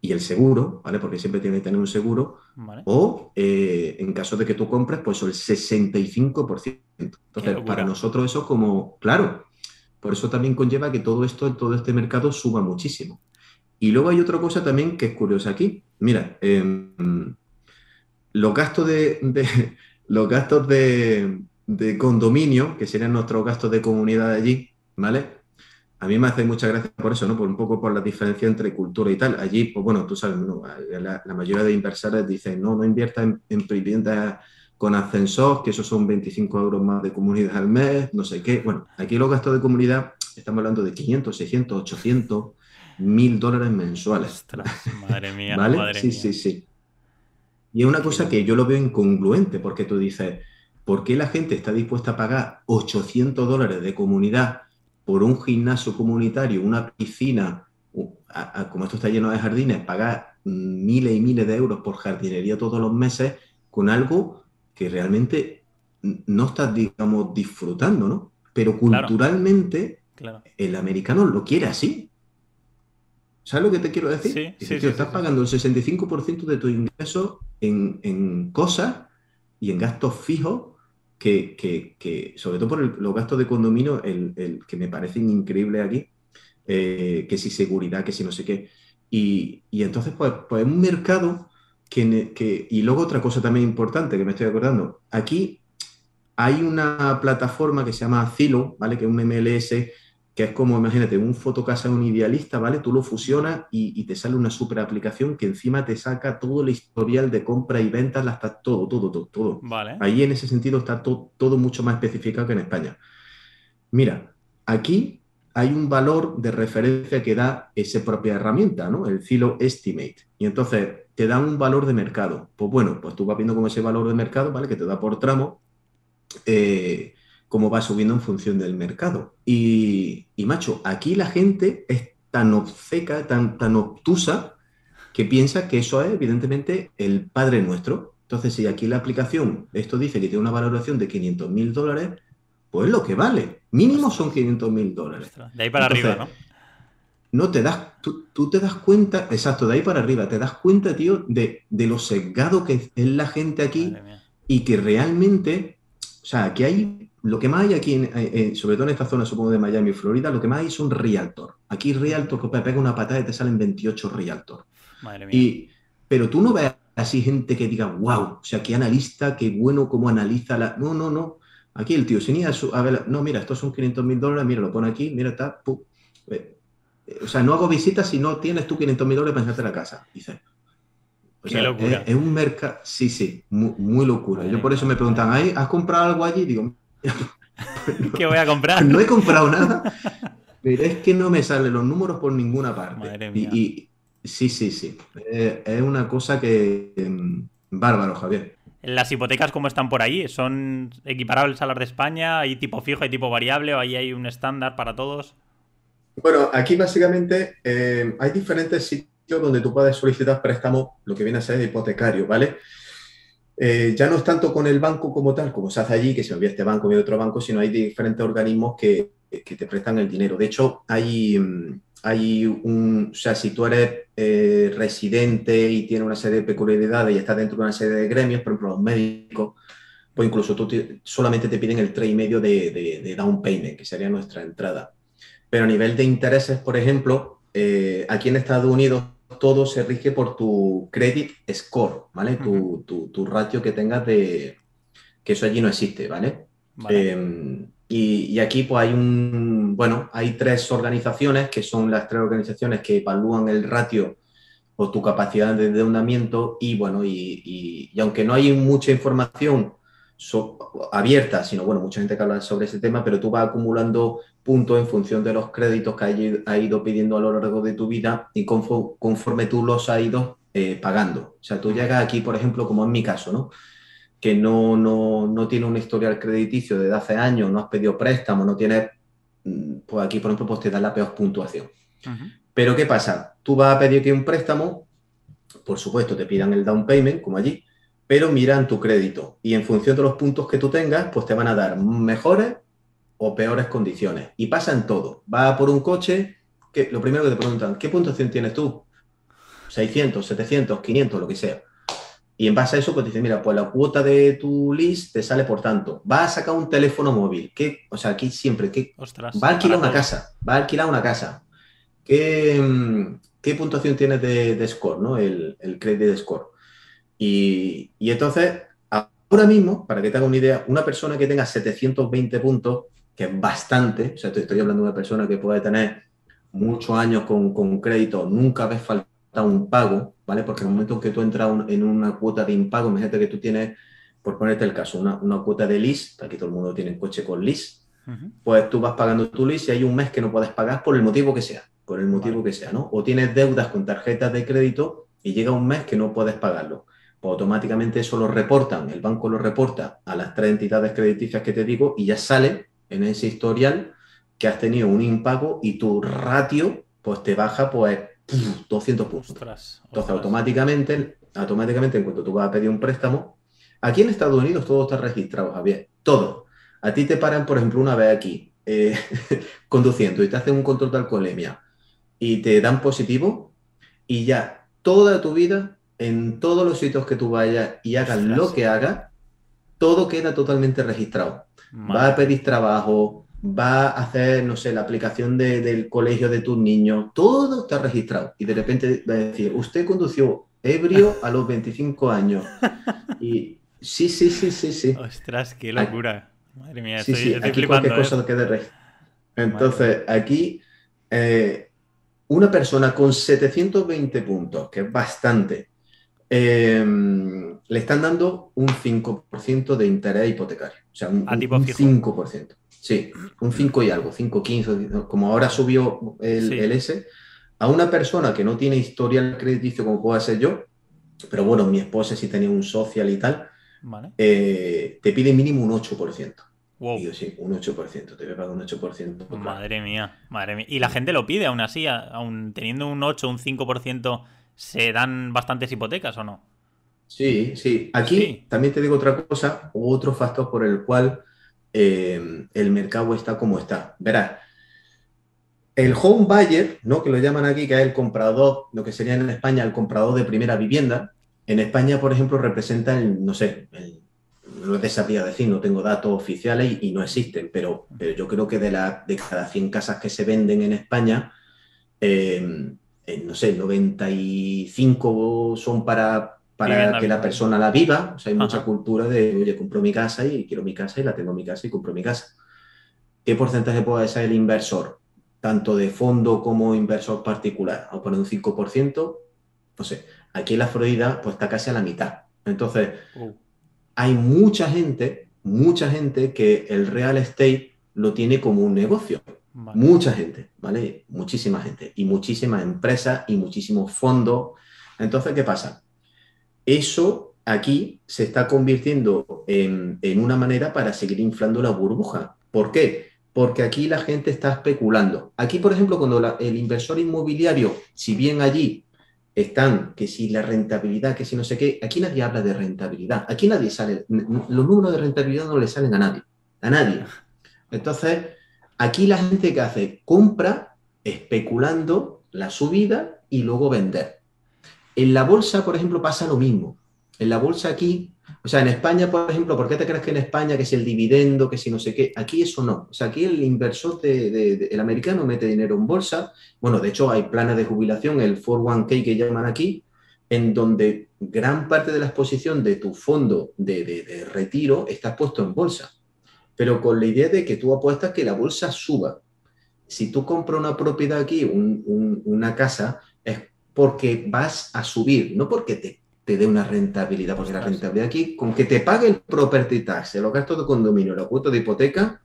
y el seguro, ¿vale? Porque siempre tiene que tener un seguro, o eh, en caso de que tú compres, pues el 65%. Entonces, para nosotros eso como, claro, por eso también conlleva que todo esto, todo este mercado suba muchísimo. Y luego hay otra cosa también que es curiosa aquí. Mira, em, los gastos de, los gastos de, condominio, que serían nuestros gastos de comunidad allí, ¿vale? a mí me hace mucha gracia por eso, ¿no? Por un poco por la diferencia entre cultura y tal. Allí, pues bueno, tú sabes, la, mayoría de inversores dicen, no, no invierta en, en viviendas con ascensor, que esos son 25 euros más de comunidad al mes, no sé qué. Bueno, aquí los gastos de comunidad, estamos hablando de 500, 600, 800, 1000 dólares mensuales. madre mía, ¿Vale? sí, sí, sí. Y es una cosa que yo lo veo incongruente, porque tú dices, ¿por qué la gente está dispuesta a pagar 800 dólares de comunidad por un gimnasio comunitario, una piscina, como esto está lleno de jardines, pagar miles y miles de euros por jardinería todos los meses con algo que realmente no estás, digamos, disfrutando, ¿no? Pero culturalmente el americano lo quiere así. ¿Sabes lo que te quiero decir? Sí, estás pagando el 65% de tu ingreso en, en cosas y en gastos fijos que, sobre todo por los gastos de condominio, el, que me parecen increíbles aquí, eh, que si seguridad, que si no sé qué. Y, entonces, pues, pues es un mercado que, Y luego otra cosa también importante que me estoy acordando. Aquí hay una plataforma que se llama Zillow, ¿vale? Que es un MLS que es como, imagínate, un fotocasa, un idealista, ¿vale? Tú lo fusionas y, te sale una super aplicación que encima te saca todo el historial de compra y ventas, está todo, todo, todo, todo. Vale. Ahí en ese sentido está todo mucho más especificado que en España. Mira, aquí hay un valor de referencia que da esa propia herramienta, ¿no? El Zillow Estimate. Y entonces te da un valor de mercado. Pues bueno, pues tú vas viendo como ese valor de mercado, ¿vale? Que te da por tramo. Eh, cómo va subiendo en función del mercado. Y, macho, aquí la gente es tan obceca, tan, tan obtusa, que piensa que eso es evidentemente el Padre Nuestro. Entonces, si aquí la aplicación, esto dice que tiene una valoración de 500 mil dólares, pues lo que vale. Mínimo son 500 mil dólares. De ahí para arriba, ¿no? No te das, tú, te das cuenta, exacto, de ahí para arriba, te das cuenta, tío, de, de lo sesgado que es la gente aquí y que realmente, o sea, aquí hay lo que más hay aquí, sobre todo en esta zona, supongo, de Miami y Florida, lo que más hay son realtor. Aquí realtor que pega una patada y te salen 28 realtor. Madre mía. pero tú no ves así gente que diga, wow, o sea, qué analista, qué bueno cómo analiza la... No, no, no. Aquí el tío, sin ir a, ver, no, mira, estos son 500 mil dólares, mira, lo pone aquí, mira, está, eh, o sea, no hago visitas si no tienes tú 500 mil dólares para hacerte la casa. Dice. O sea, locura. Es, un mercado, sí, sí, muy, locura. Yo por eso me preguntan, ¿has comprado algo allí? Digo, ¿Qué voy a comprar? No he comprado nada. Pero es que no me salen los números por ninguna parte. Madre mía. Y, sí, sí, sí. es una cosa que... Em, bárbaro, Javier. ¿Las hipotecas cómo están por ahí? ¿Son equiparables a las de España? ¿Hay tipo fijo, hay tipo variable o ahí hay un estándar para todos? Bueno, aquí básicamente eh, hay diferentes sitios donde tú puedes solicitar préstamos, lo que viene a ser hipotecario, ¿vale? Eh, ya no es tanto con el banco como tal, como se hace allí, que se envía este banco, y otro banco, sino hay diferentes organismos que, que te prestan el dinero. De hecho, hay, mm, hay un, o sea, si tú eres eh, residente y tienes una serie de peculiaridades y estás dentro de una serie de gremios, por ejemplo, los médicos, pues incluso tú solamente te piden el 3,5 de, de, de down payment, que sería nuestra entrada. Pero a nivel de intereses, por ejemplo, eh, aquí en Estados Unidos todo se rige por tu credit score, ¿vale? tu, tu, ratio que tengas de... que eso allí no existe, ¿vale? Em, y, aquí pues hay un, bueno, hay tres organizaciones que son las tres organizaciones que evalúan el ratio o tu capacidad de endeudamiento y bueno, y, aunque no hay mucha información abierta, sino bueno, mucha gente que habla sobre ese tema, pero tú vas acumulando puntos en función de los créditos que has ido pidiendo a lo largo de tu vida y conforme, tú los has ido eh, pagando. O sea, tú llegas aquí, por ejemplo, como en mi caso, ¿no? que no, no, no tiene un historial crediticio desde hace años, no has pedido préstamo, no tienes, mm, pues aquí por ejemplo pues te dan la peor puntuación. Pero ¿qué pasa? Tú vas a pedir que un préstamo, por supuesto te pidan el down payment, como allí, pero miran tu crédito y en función de los puntos que tú tengas, pues te van a dar mejores o peores condiciones. Y pasa en todo. Va por un coche, que lo primero que te preguntan, ¿qué puntuación tienes tú? 600, 700, 500, lo que sea. Y en base a eso, pues dice, mira, pues la cuota de tu list te sale por tanto. Va a sacar un teléfono móvil. ¿Qué? O sea, aquí siempre, ¿qué? va a alquilar una casa. Va a alquilar una casa. ¿Qué, mm, qué puntuación tienes de, score, ¿no? El, el credit score. Y, y, entonces, ahora mismo, para que te haga una idea, una persona que tenga 720 puntos, que es bastante, o sea, estoy, hablando de una persona que puede tener muchos años con, con crédito, nunca ves falta un pago, ¿vale? Porque en el momento en que tú entras en una cuota de impago, imagínate que tú tienes, por ponerte el caso, una, una cuota de lease, aquí todo el mundo tiene un coche con lease, pues tú vas pagando tu lease y hay un mes que no puedes pagar por el motivo que sea, por el motivo que sea, ¿no? O tienes deudas con tarjetas de crédito y llega un mes que no puedes pagarlo. Pues automáticamente eso lo reportan, el banco lo reporta a las tres entidades crediticias que te digo y ya sale en ese historial que has tenido un impago y tu ratio pues te baja pues 200 puntos. Entonces, automáticamente, automáticamente, en cuanto tú vas a pedir un préstamo, aquí en Estados Unidos todo está registrado, Javier. Todo. A ti te paran, por ejemplo, una vez aquí, eh, conduciendo y te hacen un control de alcoholemia y te dan positivo y ya toda tu vida, en todos los sitios que tú vayas y hagas lo que hagas, todo queda totalmente registrado. Vas a pedir trabajo, va a hacer, no sé, la aplicación del colegio de tus niños, todo está registrado. Y de repente va a decir, usted condució ebrio a los 25 años. Y sí, sí, sí, sí, sí. Ostras, qué locura. Madre mía, sí, sí, aquí cualquier cosa quede registrado. Entonces, aquí eh, una persona con 720 puntos, que es bastante, em, le están dando un 5% de interés hipotecario. O sea, un, un 5%. Sí, un 5 y algo, 5, 15, como ahora subió el, S, a una persona que no tiene historial crediticio como pueda ser yo, pero bueno, mi esposa sí tenía un social y tal, eh, te pide mínimo un 8%. Y yo sí, un 8%, te voy a pagar un 8%. Madre mía, madre mía. Y la gente lo pide aún así, aún teniendo un 8, un 5%, ¿se dan bastantes hipotecas o no? Sí, sí. Aquí también te digo otra cosa, otro factor por el cual eh, el mercado está como está. Verás, el home buyer, ¿no? que lo llaman aquí, que es el comprador, lo que sería en España el comprador de primera vivienda, en España, por ejemplo, representa el, no sé, no te sabría decir, no tengo datos oficiales y, no existen, pero, yo creo que de, la, de cada 100 casas que se venden en España, eh, no sé, 95 son para para que la persona la viva. O sea, hay mucha cultura de, oye, compro mi casa y quiero mi casa y la tengo en mi casa y compro mi casa. ¿Qué porcentaje puede ser el inversor? Tanto de fondo como inversor particular. O poner un 5%, no sé. Aquí en la Florida, pues está casi a la mitad. Entonces, uh. hay mucha gente, mucha gente que el real estate lo tiene como un negocio. Mucha gente, ¿vale? Muchísima gente. Y muchísimas empresas y muchísimos fondos. Entonces, ¿qué pasa? Eso aquí se está convirtiendo en, una manera para seguir inflando la burbuja. ¿Por qué? Porque aquí la gente está especulando. Aquí, por ejemplo, cuando el inversor inmobiliario, si bien allí están, que si la rentabilidad, que si no sé qué, aquí nadie habla de rentabilidad. Aquí nadie sale, los números de rentabilidad no le salen a nadie, a nadie. Entonces, aquí la gente que hace compra especulando la subida y luego vender. En la bolsa, por ejemplo, pasa lo mismo. En la bolsa aquí, o sea, en España, por ejemplo, ¿por qué te crees que en España que si el dividendo, que si no sé qué? Aquí eso no. O sea, aquí el inversor, de, el americano mete dinero en bolsa. Bueno, de hecho hay planes de jubilación, el 401k que llaman aquí, en donde gran parte de la exposición de tu fondo de, retiro está puesto en bolsa. Pero con la idea de que tú apuestas que la bolsa suba. Si tú compras una propiedad aquí, una casa, es porque vas a subir, no porque te te dé una rentabilidad, porque la rentabilidad aquí, con que te pague el property tax, los gastos de condominio, la cuota de hipoteca,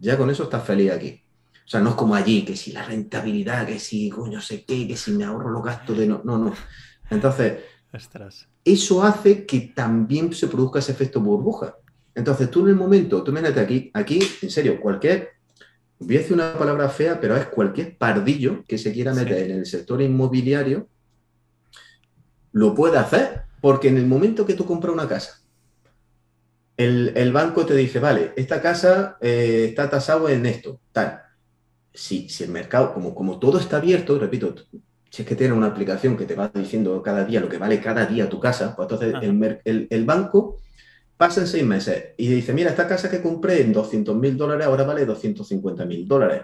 ya con eso estás feliz aquí. O sea, no es como allí, que si la rentabilidad, que si coño sé qué, que si me ahorro los gastos de no, no, no. Entonces, eso hace que también se produzca ese efecto burbuja. Entonces, tú en el momento, tú imagínate aquí, aquí, en serio, cualquier, voy a decir una palabra fea, pero es cualquier pardillo que se quiera meter en el sector inmobiliario, lo puede hacer, porque en el momento que tú compras una casa, el, banco te dice, vale, esta casa eh, está tasado en esto, tal. Si, si el mercado, como, como todo está abierto, repito, si es que tiene una aplicación que te va diciendo cada día lo que vale cada día tu casa, pues entonces el, el, banco pasa en seis meses y dice, mira, esta casa que compré en 200 mil dólares ahora vale 250 mil dólares.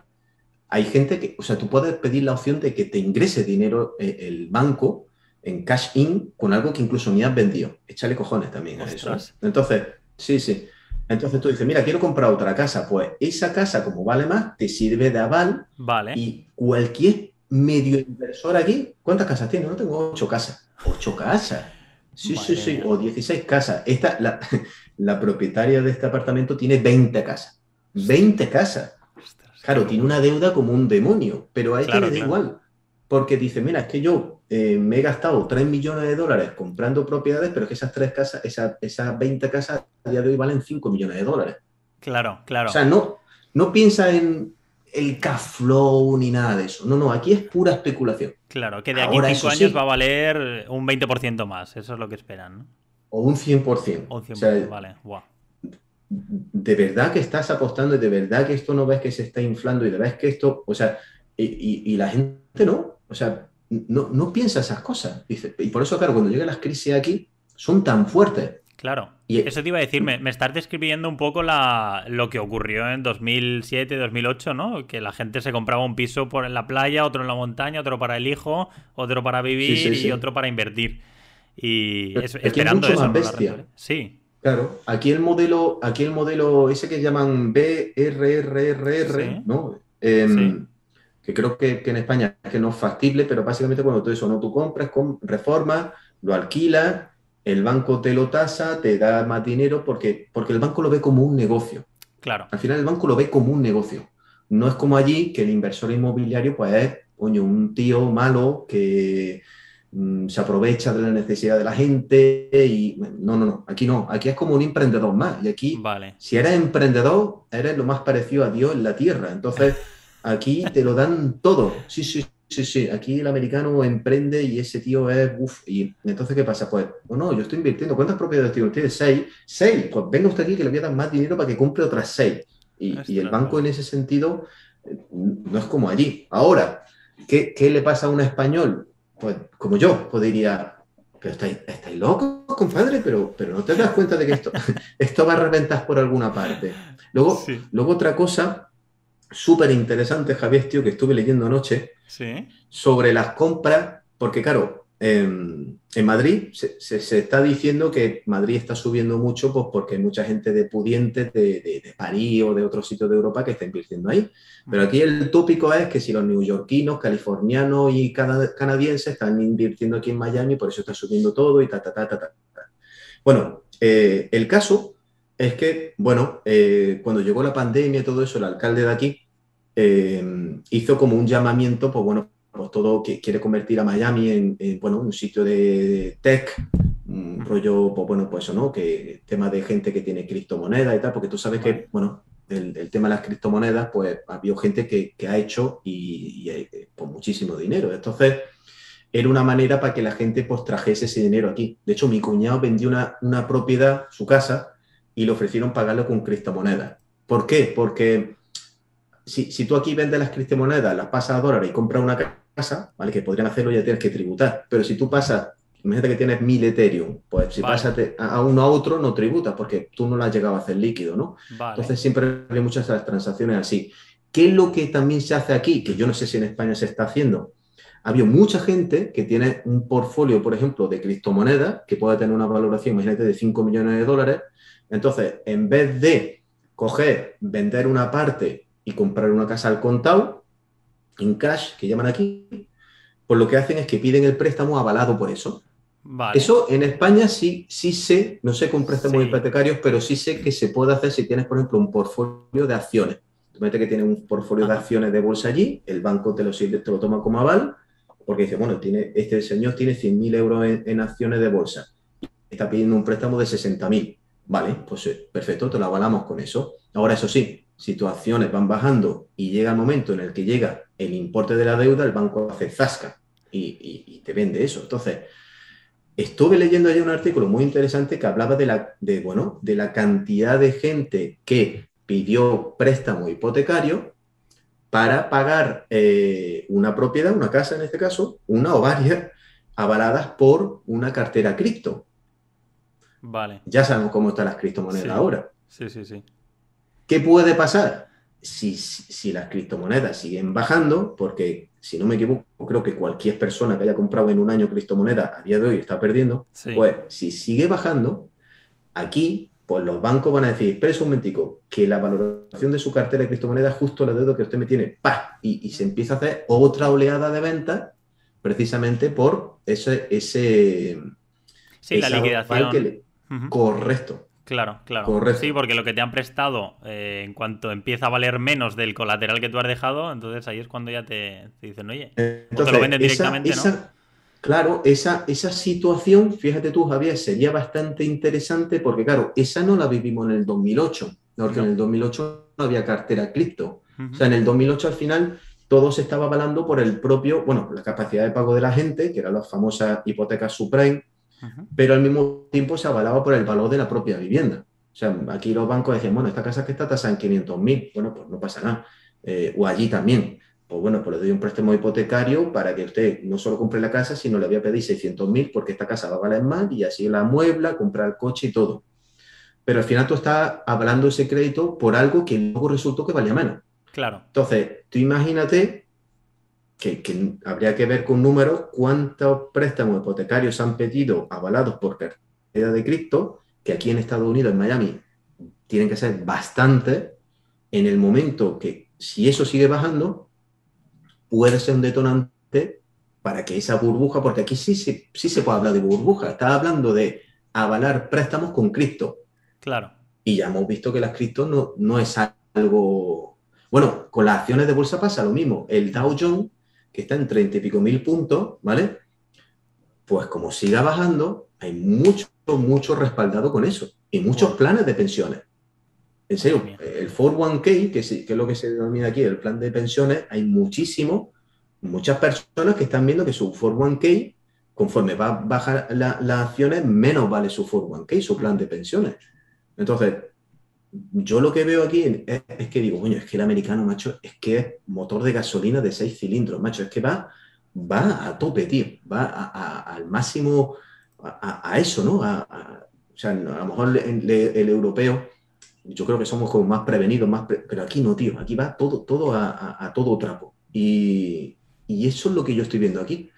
Hay gente que, o sea, tú puedes pedir la opción de que te ingrese dinero eh, el banco en cash in con algo que incluso ni has vendido. Échale cojones también a eso. Entonces, sí, sí. Entonces tú dices, mira, quiero comprar otra casa. Pues esa casa, como vale más, te sirve de aval. Vale. Y cualquier medio inversor aquí, ¿cuántas casas tiene? No tengo ocho casas. Ocho casas. Sí, sí, sí. O 16 casas. Esta, la, la, propietaria de este apartamento tiene 20 casas. 20 casas. claro, tiene una deuda como un demonio, pero a ella le da igual. Porque dice, mira, es que yo eh, me he gastado 3 millones de dólares comprando propiedades, pero que esas tres casas, esas, 20 casas a día de hoy valen 5 millones de dólares. Claro, claro. O sea, no, no piensa en el cash flow ni nada de eso. No, no, aquí es pura especulación. Claro, que de aquí a 5 años va a valer un 20% más, eso es lo que esperan, ¿no? O un 100%. O un 100%, vale, De verdad que estás apostando y de verdad que esto no ves que se está inflando y de verdad que esto, o sea, y la gente no. O sea, no, no piensa esas cosas. Dice, y por eso, claro, cuando llegan las crisis aquí, son tan fuertes. Claro. Y, Eso te iba a decir, me, estás describiendo un poco la, lo que ocurrió en 2007, 2008, ¿no? Que la gente se compraba un piso por en la playa, otro en la montaña, otro para el hijo, otro para vivir y otro para invertir. Y esperando eso. bestia. Sí. Claro, aquí el modelo, aquí el modelo ese que llaman BRRRR, ¿no? Eh, que creo que, en España es que no es factible, pero básicamente cuando todo eso no tú compras, reformas, lo alquilas, el banco te lo tasa, te da más dinero, porque, porque el banco lo ve como un negocio. Claro. Al final el banco lo ve como un negocio. No es como allí que el inversor inmobiliario pues es, coño, un tío malo que mm, se aprovecha de la necesidad de la gente y no, no, no, aquí no, aquí es como un emprendedor más y aquí vale. si eres emprendedor eres lo más parecido a Dios en la tierra, entonces Aquí te lo dan todo. Sí, sí, sí, sí. Aquí el americano emprende y ese tío es, uff, y entonces, ¿qué pasa? Pues, no, yo estoy invirtiendo. ¿Cuántas propiedades tiene usted? Seis. Seis. Pues venga usted aquí que le voy a dar más dinero para que compre otras seis. Y, el banco en ese sentido eh, no es como allí. Ahora, ¿qué, le pasa a un español? Pues como yo, pues diría, pero estáis, estáis locos, compadre, pero, pero no te das cuenta de que esto, esto va a reventar por alguna parte. Luego, luego otra cosa súper interesante, Javier, tío, que estuve leyendo anoche sobre las compras, porque claro, en Madrid se, está diciendo que Madrid está subiendo mucho pues, porque hay mucha gente de pudientes de, de, París o de otros sitios de Europa que está invirtiendo ahí. Pero aquí el tópico es que si los neoyorquinos, californianos y canadienses están invirtiendo aquí en Miami, por eso está subiendo todo y ta, ta, ta, ta, ta. Bueno, eh, el caso es que, bueno, eh, cuando llegó la pandemia y todo eso, el alcalde de aquí eh, hizo como un llamamiento, pues bueno, pues todo que quiere convertir a Miami en, bueno, un sitio de, tech, un rollo, pues bueno, pues eso, ¿no? Que tema de gente que tiene criptomonedas y tal, porque tú sabes que, bueno, el, tema de las criptomonedas, pues ha habido gente que, ha hecho y, y pues, muchísimo dinero. Entonces, era una manera para que la gente pues trajese ese dinero aquí. De hecho, mi cuñado vendió una, una propiedad, su casa, y le ofrecieron pagarlo con criptomonedas. ¿Por qué? Porque si, si, tú aquí vendes las criptomonedas, las pasas a dólares y compras una casa, ¿vale? Que podrían hacerlo ya tienes que tributar. Pero si tú pasas, imagínate que tienes mil Ethereum, pues si pasas a uno a otro no tributas porque tú no lo has llegado a hacer líquido, ¿no? Entonces siempre hay muchas transacciones así. ¿Qué es lo que también se hace aquí? Que yo no sé si en España se está haciendo. Había mucha gente que tiene un portfolio, por ejemplo, de criptomonedas que puede tener una valoración, imagínate, de 5 millones de dólares. Entonces, en vez de coger, vender una parte y comprar una casa al contado, en cash, que llaman aquí, pues lo que hacen es que piden el préstamo avalado por eso. Eso en España sí, sí sé, no sé con préstamos hipotecarios, pero sí sé que se puede hacer si tienes, por ejemplo, un portfolio de acciones. Tú que tienes un portfolio de acciones de bolsa allí, el banco te lo, te lo toma como aval, porque dice, bueno, tiene, este señor tiene 100.000 euros en, acciones de bolsa, está pidiendo un préstamo de 60.000. Vale, pues eh, perfecto, te lo avalamos con eso. Ahora, eso sí, si tus acciones van bajando y llega el momento en el que llega el importe de la deuda, el banco hace zasca y, te vende eso. Entonces, estuve leyendo ayer un artículo muy interesante que hablaba de la, de, bueno, de la cantidad de gente que pidió préstamo hipotecario para pagar eh, una propiedad, una casa en este caso, una o varias, avaladas por una cartera cripto. Vale. Ya sabemos cómo están las criptomonedas ahora. Sí, sí, sí. ¿Qué puede pasar? Si, si, las criptomonedas siguen bajando, porque si no me equivoco, creo que cualquier persona que haya comprado en un año criptomonedas a día de hoy está perdiendo, pues si sigue bajando, aquí pues los bancos van a decir, espera un momentico, que la valoración de su cartera de criptomonedas es justo la deuda que usted me tiene, ¡pah! Y, se empieza a hacer otra oleada de ventas precisamente por ese... ese sí, la liquidación. Correcto. Claro, claro. Sí, porque lo que te han prestado, eh, en cuanto empieza a valer menos del colateral que tú has dejado, entonces ahí es cuando ya te, dicen, oye, te lo venden directamente, ¿no? Claro, esa, esa situación, fíjate tú, Javier, sería bastante interesante porque, claro, esa no la vivimos en el 2008, porque en el 2008 no había cartera cripto. O sea, en el 2008 al final todo se estaba avalando por el propio, bueno, la capacidad de pago de la gente, que eran las famosas hipotecas subprime, pero al mismo tiempo se avalaba por el valor de la propia vivienda. O sea, aquí los bancos decían, bueno, esta casa que está tasada en 500 mil, bueno, pues no pasa nada. Eh, o allí también pues bueno, pues le doy un préstamo hipotecario para que usted no solo compre la casa, sino le voy a pedir 600 mil porque esta casa va a valer más y así la muebla, comprar el coche y todo. Pero al final tú estás hablando ese crédito por algo que luego resultó que valía menos. Claro. Entonces, tú imagínate que, habría que ver con números cuántos préstamos hipotecarios han pedido avalados por cartera de cripto, que aquí en Estados Unidos, en Miami, tienen que ser bastante en el momento que si eso sigue bajando, puede ser un detonante para que esa burbuja, porque aquí sí, sí, sí se puede hablar de burbuja, está hablando de avalar préstamos con cripto. Claro. Y ya hemos visto que las cripto no, no es algo... Bueno, con las acciones de bolsa pasa lo mismo. El Dow Jones, que está en treinta y pico mil puntos, ¿vale? Pues como siga bajando, hay mucho, mucho respaldado con eso. Y muchos planes de pensiones. En serio, el 401k, que, es lo que se denomina aquí, el plan de pensiones, hay muchísimo, muchas personas que están viendo que su 401k, conforme va a bajar las acciones, menos vale su 401k, su plan de pensiones. Entonces, yo lo que veo aquí es, que digo, coño, es que el americano, macho, es que es motor de gasolina de seis cilindros, macho, es que va, va a tope, tío, va al máximo, a, eso, ¿no? o sea, a lo mejor el europeo yo creo que somos como más prevenidos, más pero aquí no, tío, aquí va todo, todo a, todo trapo. Y, eso es lo que yo estoy viendo aquí,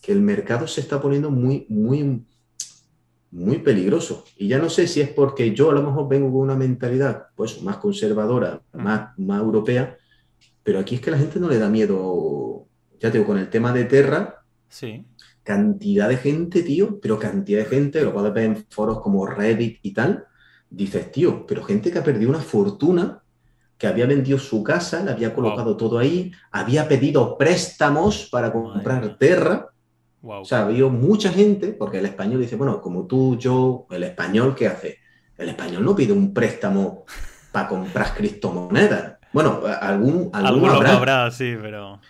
que el mercado se está poniendo muy, muy, muy peligroso. Y ya no sé si es porque yo a lo mejor vengo con una mentalidad pues más conservadora, mm. más, más europea, pero aquí es que la gente no le da miedo, ya te digo, con el tema de Terra, sí. cantidad de gente, tío, pero cantidad de gente, lo puedes ver en foros como Reddit y tal, dices, tío, pero gente que ha perdido una fortuna que había vendido su casa, le había colocado todo ahí, había pedido préstamos para comprar O sea, había mucha gente, porque el español dice, bueno, como tú, yo, el español, ¿qué hace? El español no pide un préstamo para comprar criptomonedas. Bueno, algún, alguno habrá. sí, pero...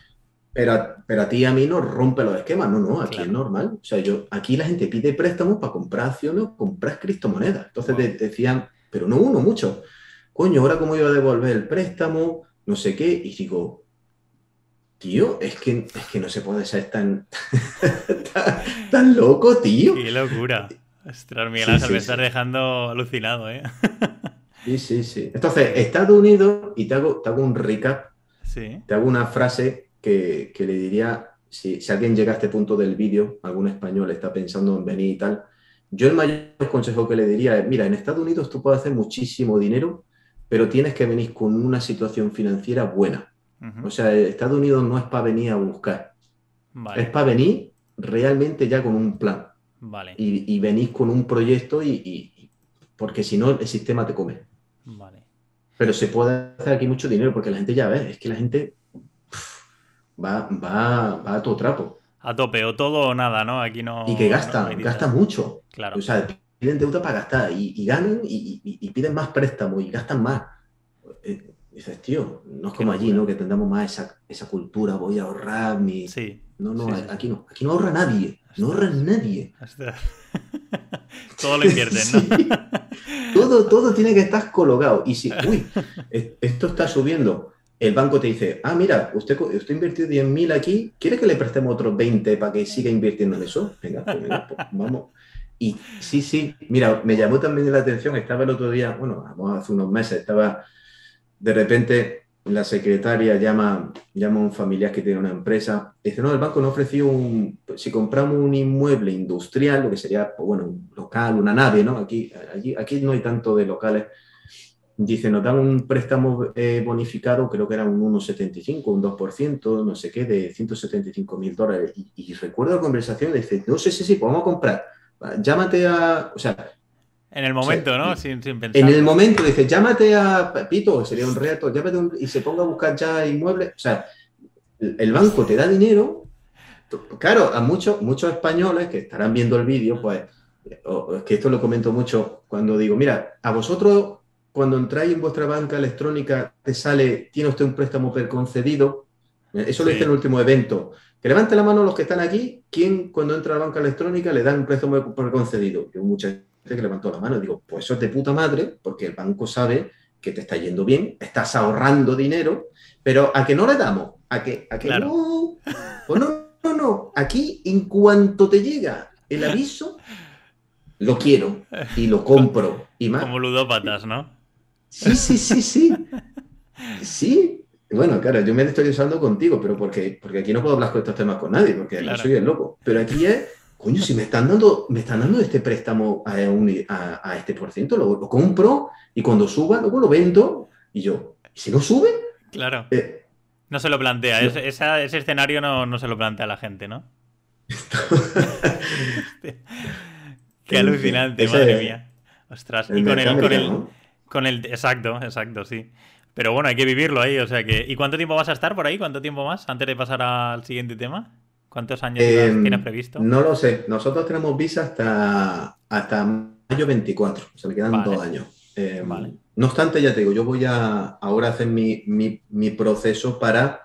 Pero, pero a ti y a mí nos rompe los esquemas. No, no, aquí es normal. O sea, yo, aquí la gente pide préstamos para comprar acciones o comprar criptomonedas. Entonces te, decían, pero no uno, mucho. Coño, ahora cómo iba a devolver el préstamo, no sé qué. Y digo, tío, es que, es que no se puede ser tan, tan, loco, tío. Qué locura. Ostras, Miguel me estás dejando alucinado, ¿eh? sí, sí, sí. Entonces, Estados Unidos, y te hago, te hago un recap, sí. te hago una frase que, le diría, si, alguien llega a este punto del vídeo, algún español está pensando en venir y tal, yo el mayor consejo que le diría es, mira, en Estados Unidos tú puedes hacer muchísimo dinero, pero tienes que venir con una situación financiera buena. O sea, Estados Unidos no es para venir a buscar, es para venir realmente ya con un plan. Vale. Y, y venís con un proyecto y, porque si no el sistema te come. Vale. Pero se puede hacer aquí mucho dinero porque la gente ya ve, es que la gente va, va, va a todo trapo. A tope, o todo o nada, ¿no? Aquí no. Y que gasta, gasta mucho. Claro. O sea, piden deuda para gastar y, ganan y, piden más préstamos y gastan más. Eh, dices, tío, no es como allí, ¿no? Que tengamos más esa, esa cultura, voy a ahorrar mi. Sí. No, no, aquí no. Aquí no ahorra nadie. No ahorra nadie. todo lo invierten, ¿no? todo, todo tiene que estar colocado. Y si, uy, esto está subiendo el banco te dice, ah, mira, usted, usted invirtió 10.000 aquí, ¿quiere que le prestemos otros 20 para que siga invirtiendo en eso? Venga, pues, pues vamos. Y sí, sí, mira, me llamó también la atención, estaba el otro día, bueno, hace unos meses, estaba de repente la secretaria llama, llama a un familiar que tiene una empresa, dice, no, el banco nos ofreció un, si compramos un inmueble industrial, lo que sería, pues, bueno, un local, una nave, ¿no? Aquí, aquí, aquí no hay tanto de locales, Dice, nos dan un préstamo eh, bonificado, creo que era un 1,75, un 2%, no sé qué, de 175 mil dólares. Y, recuerdo la conversación, dice, no sé si sí, podemos comprar. Llámate a, o sea... En el momento, ¿no? Sin, pensar. En el momento, dice, llámate a Pito, sería un reto, llámate y se ponga a buscar ya inmuebles. O sea, el banco te da dinero. Claro, a muchos, muchos españoles que estarán viendo el vídeo, pues, es que esto lo comento mucho cuando digo, mira, a vosotros cuando entráis en vuestra banca electrónica, te sale, tiene usted un préstamo preconcedido. Eso lo hice en el último evento. Que levante la mano los que están aquí, ¿quién cuando entra a la banca electrónica le dan un préstamo preconcedido? Yo mucha gente que levantó la mano, digo, pues eso es de puta madre, porque el banco sabe que te está yendo bien, estás ahorrando dinero, pero a que no le damos, a que, a que no, pues no, no, no, aquí en cuanto te llega el aviso, lo quiero y lo compro. Y más. Como ludópatas, ¿no? Sí, sí, sí, sí. Sí. Bueno, claro, yo me estoy usando contigo, pero porque, porque aquí no puedo hablar con estos temas con nadie, porque aquí soy el loco. Pero aquí es, coño, si me están dando, me están dando este préstamo a, a, este por ciento, lo, compro y cuando suba, luego lo vendo y yo, ¿y si no sube? Claro. Eh, no se lo plantea, ese escenario no, no, se lo plantea la gente, ¿no? Qué alucinante, madre mía. Ostras, y con el, con el, con el. Exacto, exacto, sí. Pero bueno, hay que vivirlo ahí, o sea que. ¿Y cuánto tiempo vas a estar por ahí? ¿Cuánto tiempo más? Antes de pasar al siguiente tema. ¿Cuántos años tienes previsto? No lo sé. Nosotros tenemos visa hasta, hasta mayo 24. O sea, me quedan dos años. Em, vale. No obstante, ya te digo, yo voy a ahora hacer mi, mi, proceso para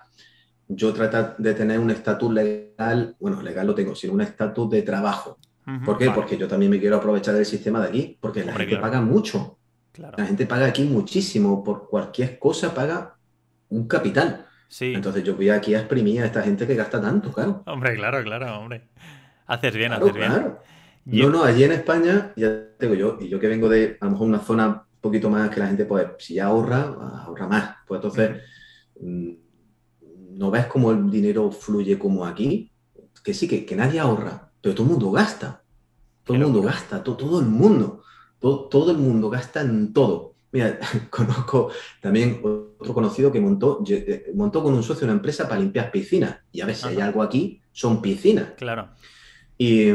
yo tratar de tener un estatus legal, bueno, legal lo tengo, sino un estatus de trabajo. ¿Por qué? Porque yo también me quiero aprovechar del sistema de aquí, porque la gente paga mucho. La gente paga aquí muchísimo, por cualquier cosa paga un capital. Sí. Entonces yo voy aquí a exprimir a esta gente que gasta tanto, claro. Hombre, claro, claro, hombre. Haces bien, haces bien. No, no, allí en España, ya tengo yo, y yo que vengo de a lo mejor una zona un poquito más que la gente, pues, si ya ahorra, ahorra más. Pues entonces, mm, no ves cómo el dinero fluye como aquí, que sí, que, que nadie ahorra, pero todo el mundo gasta. Todo el mundo gasta, todo, todo el mundo. Todo, el mundo gasta en todo. Mira, conozco también otro conocido que montó, eh, montó con un socio una empresa para limpiar piscinas. Y a ver si hay algo aquí, son piscinas. Claro. Y,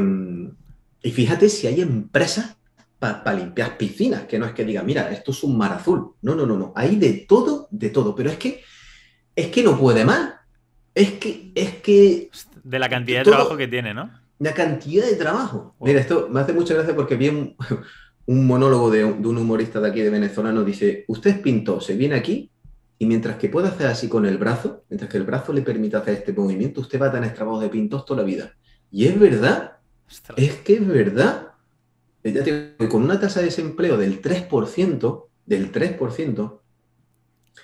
fíjate si hay empresas para limpiar piscinas, que no es que diga, mira, esto es un mar azul. No, no, no, no. Hay de todo, de todo. Pero es que, es que no puede más. Es que, es que. De la cantidad de trabajo que tiene, ¿no? La cantidad de trabajo. Mira, esto me hace mucha gracia porque vi un, monólogo de, un humorista de aquí de venezolano. Dice: Usted es pintor, se viene aquí y mientras que pueda hacer así con el brazo, mientras que el brazo le permita hacer este movimiento, usted va a tener trabajo de pintor toda la vida. Y es verdad. Es que es verdad. con una tasa de desempleo del 3%, del 3%,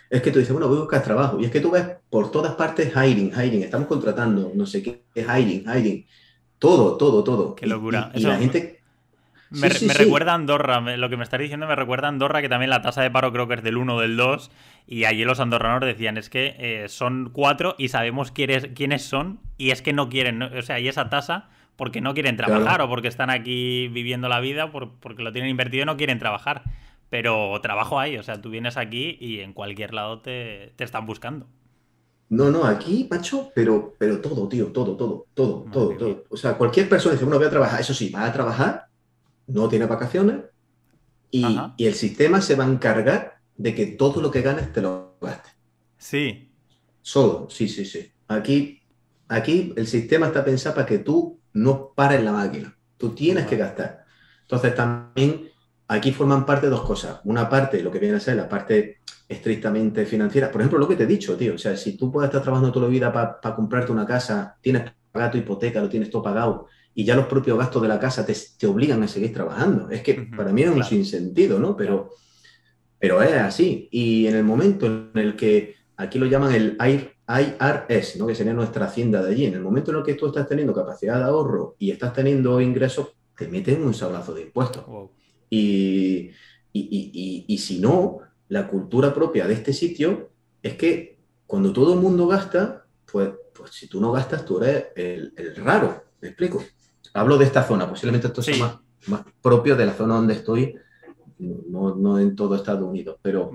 es que tú dices, bueno, voy a buscar trabajo. Y es que tú ves por todas partes hiring, hiring, estamos contratando, no sé qué, hiring, hiring. Todo, todo, todo. Qué locura. Y, la gente... Me, recuerda a Andorra, lo que me estás diciendo me recuerda a Andorra, que también la tasa de paro creo que es del 1 o del 2, y allí los andorranos decían, es que eh, son cuatro y sabemos quiénes, quiénes son, y es que no quieren, o sea, y esa tasa porque no quieren trabajar o porque están aquí viviendo la vida, porque lo tienen invertido y no quieren trabajar. Pero trabajo hay, o sea, tú vienes aquí y en cualquier lado te, están buscando. No, no, aquí, macho, pero, pero todo, tío, todo, todo, todo, todo, todo. O sea, cualquier persona dice, bueno, voy a trabajar, eso sí, va a trabajar, no tiene vacaciones y, el sistema se va a encargar de que todo lo que ganes te lo gastes. Sí. Solo, sí, sí, sí. Aquí, aquí el sistema está pensado para que tú no pares la máquina, tú tienes que gastar. Entonces también aquí forman parte dos cosas. Una parte, lo que viene a ser la parte estrictamente financiera. Por ejemplo, lo que te he dicho, tío. O sea, si tú puedes estar trabajando toda la vida para comprarte una casa, tienes pagado tu hipoteca, lo tienes todo pagado, y ya los propios gastos de la casa te, obligan a seguir trabajando. Es que para mí es un sinsentido, ¿no? Pero, pero es así. Y en el momento en el que aquí lo llaman el IRS, ¿no? que sería nuestra hacienda de allí, en el momento en el que tú estás teniendo capacidad de ahorro y estás teniendo ingresos, te meten un sablazo de impuestos. Y, y, si no, la cultura propia de este sitio es que cuando todo el mundo gasta, pues, pues si tú no gastas, tú eres el, raro. ¿Me explico? Hablo de esta zona, posiblemente esto sea más, más, propio de la zona donde estoy, no, no en todo Estados Unidos, pero,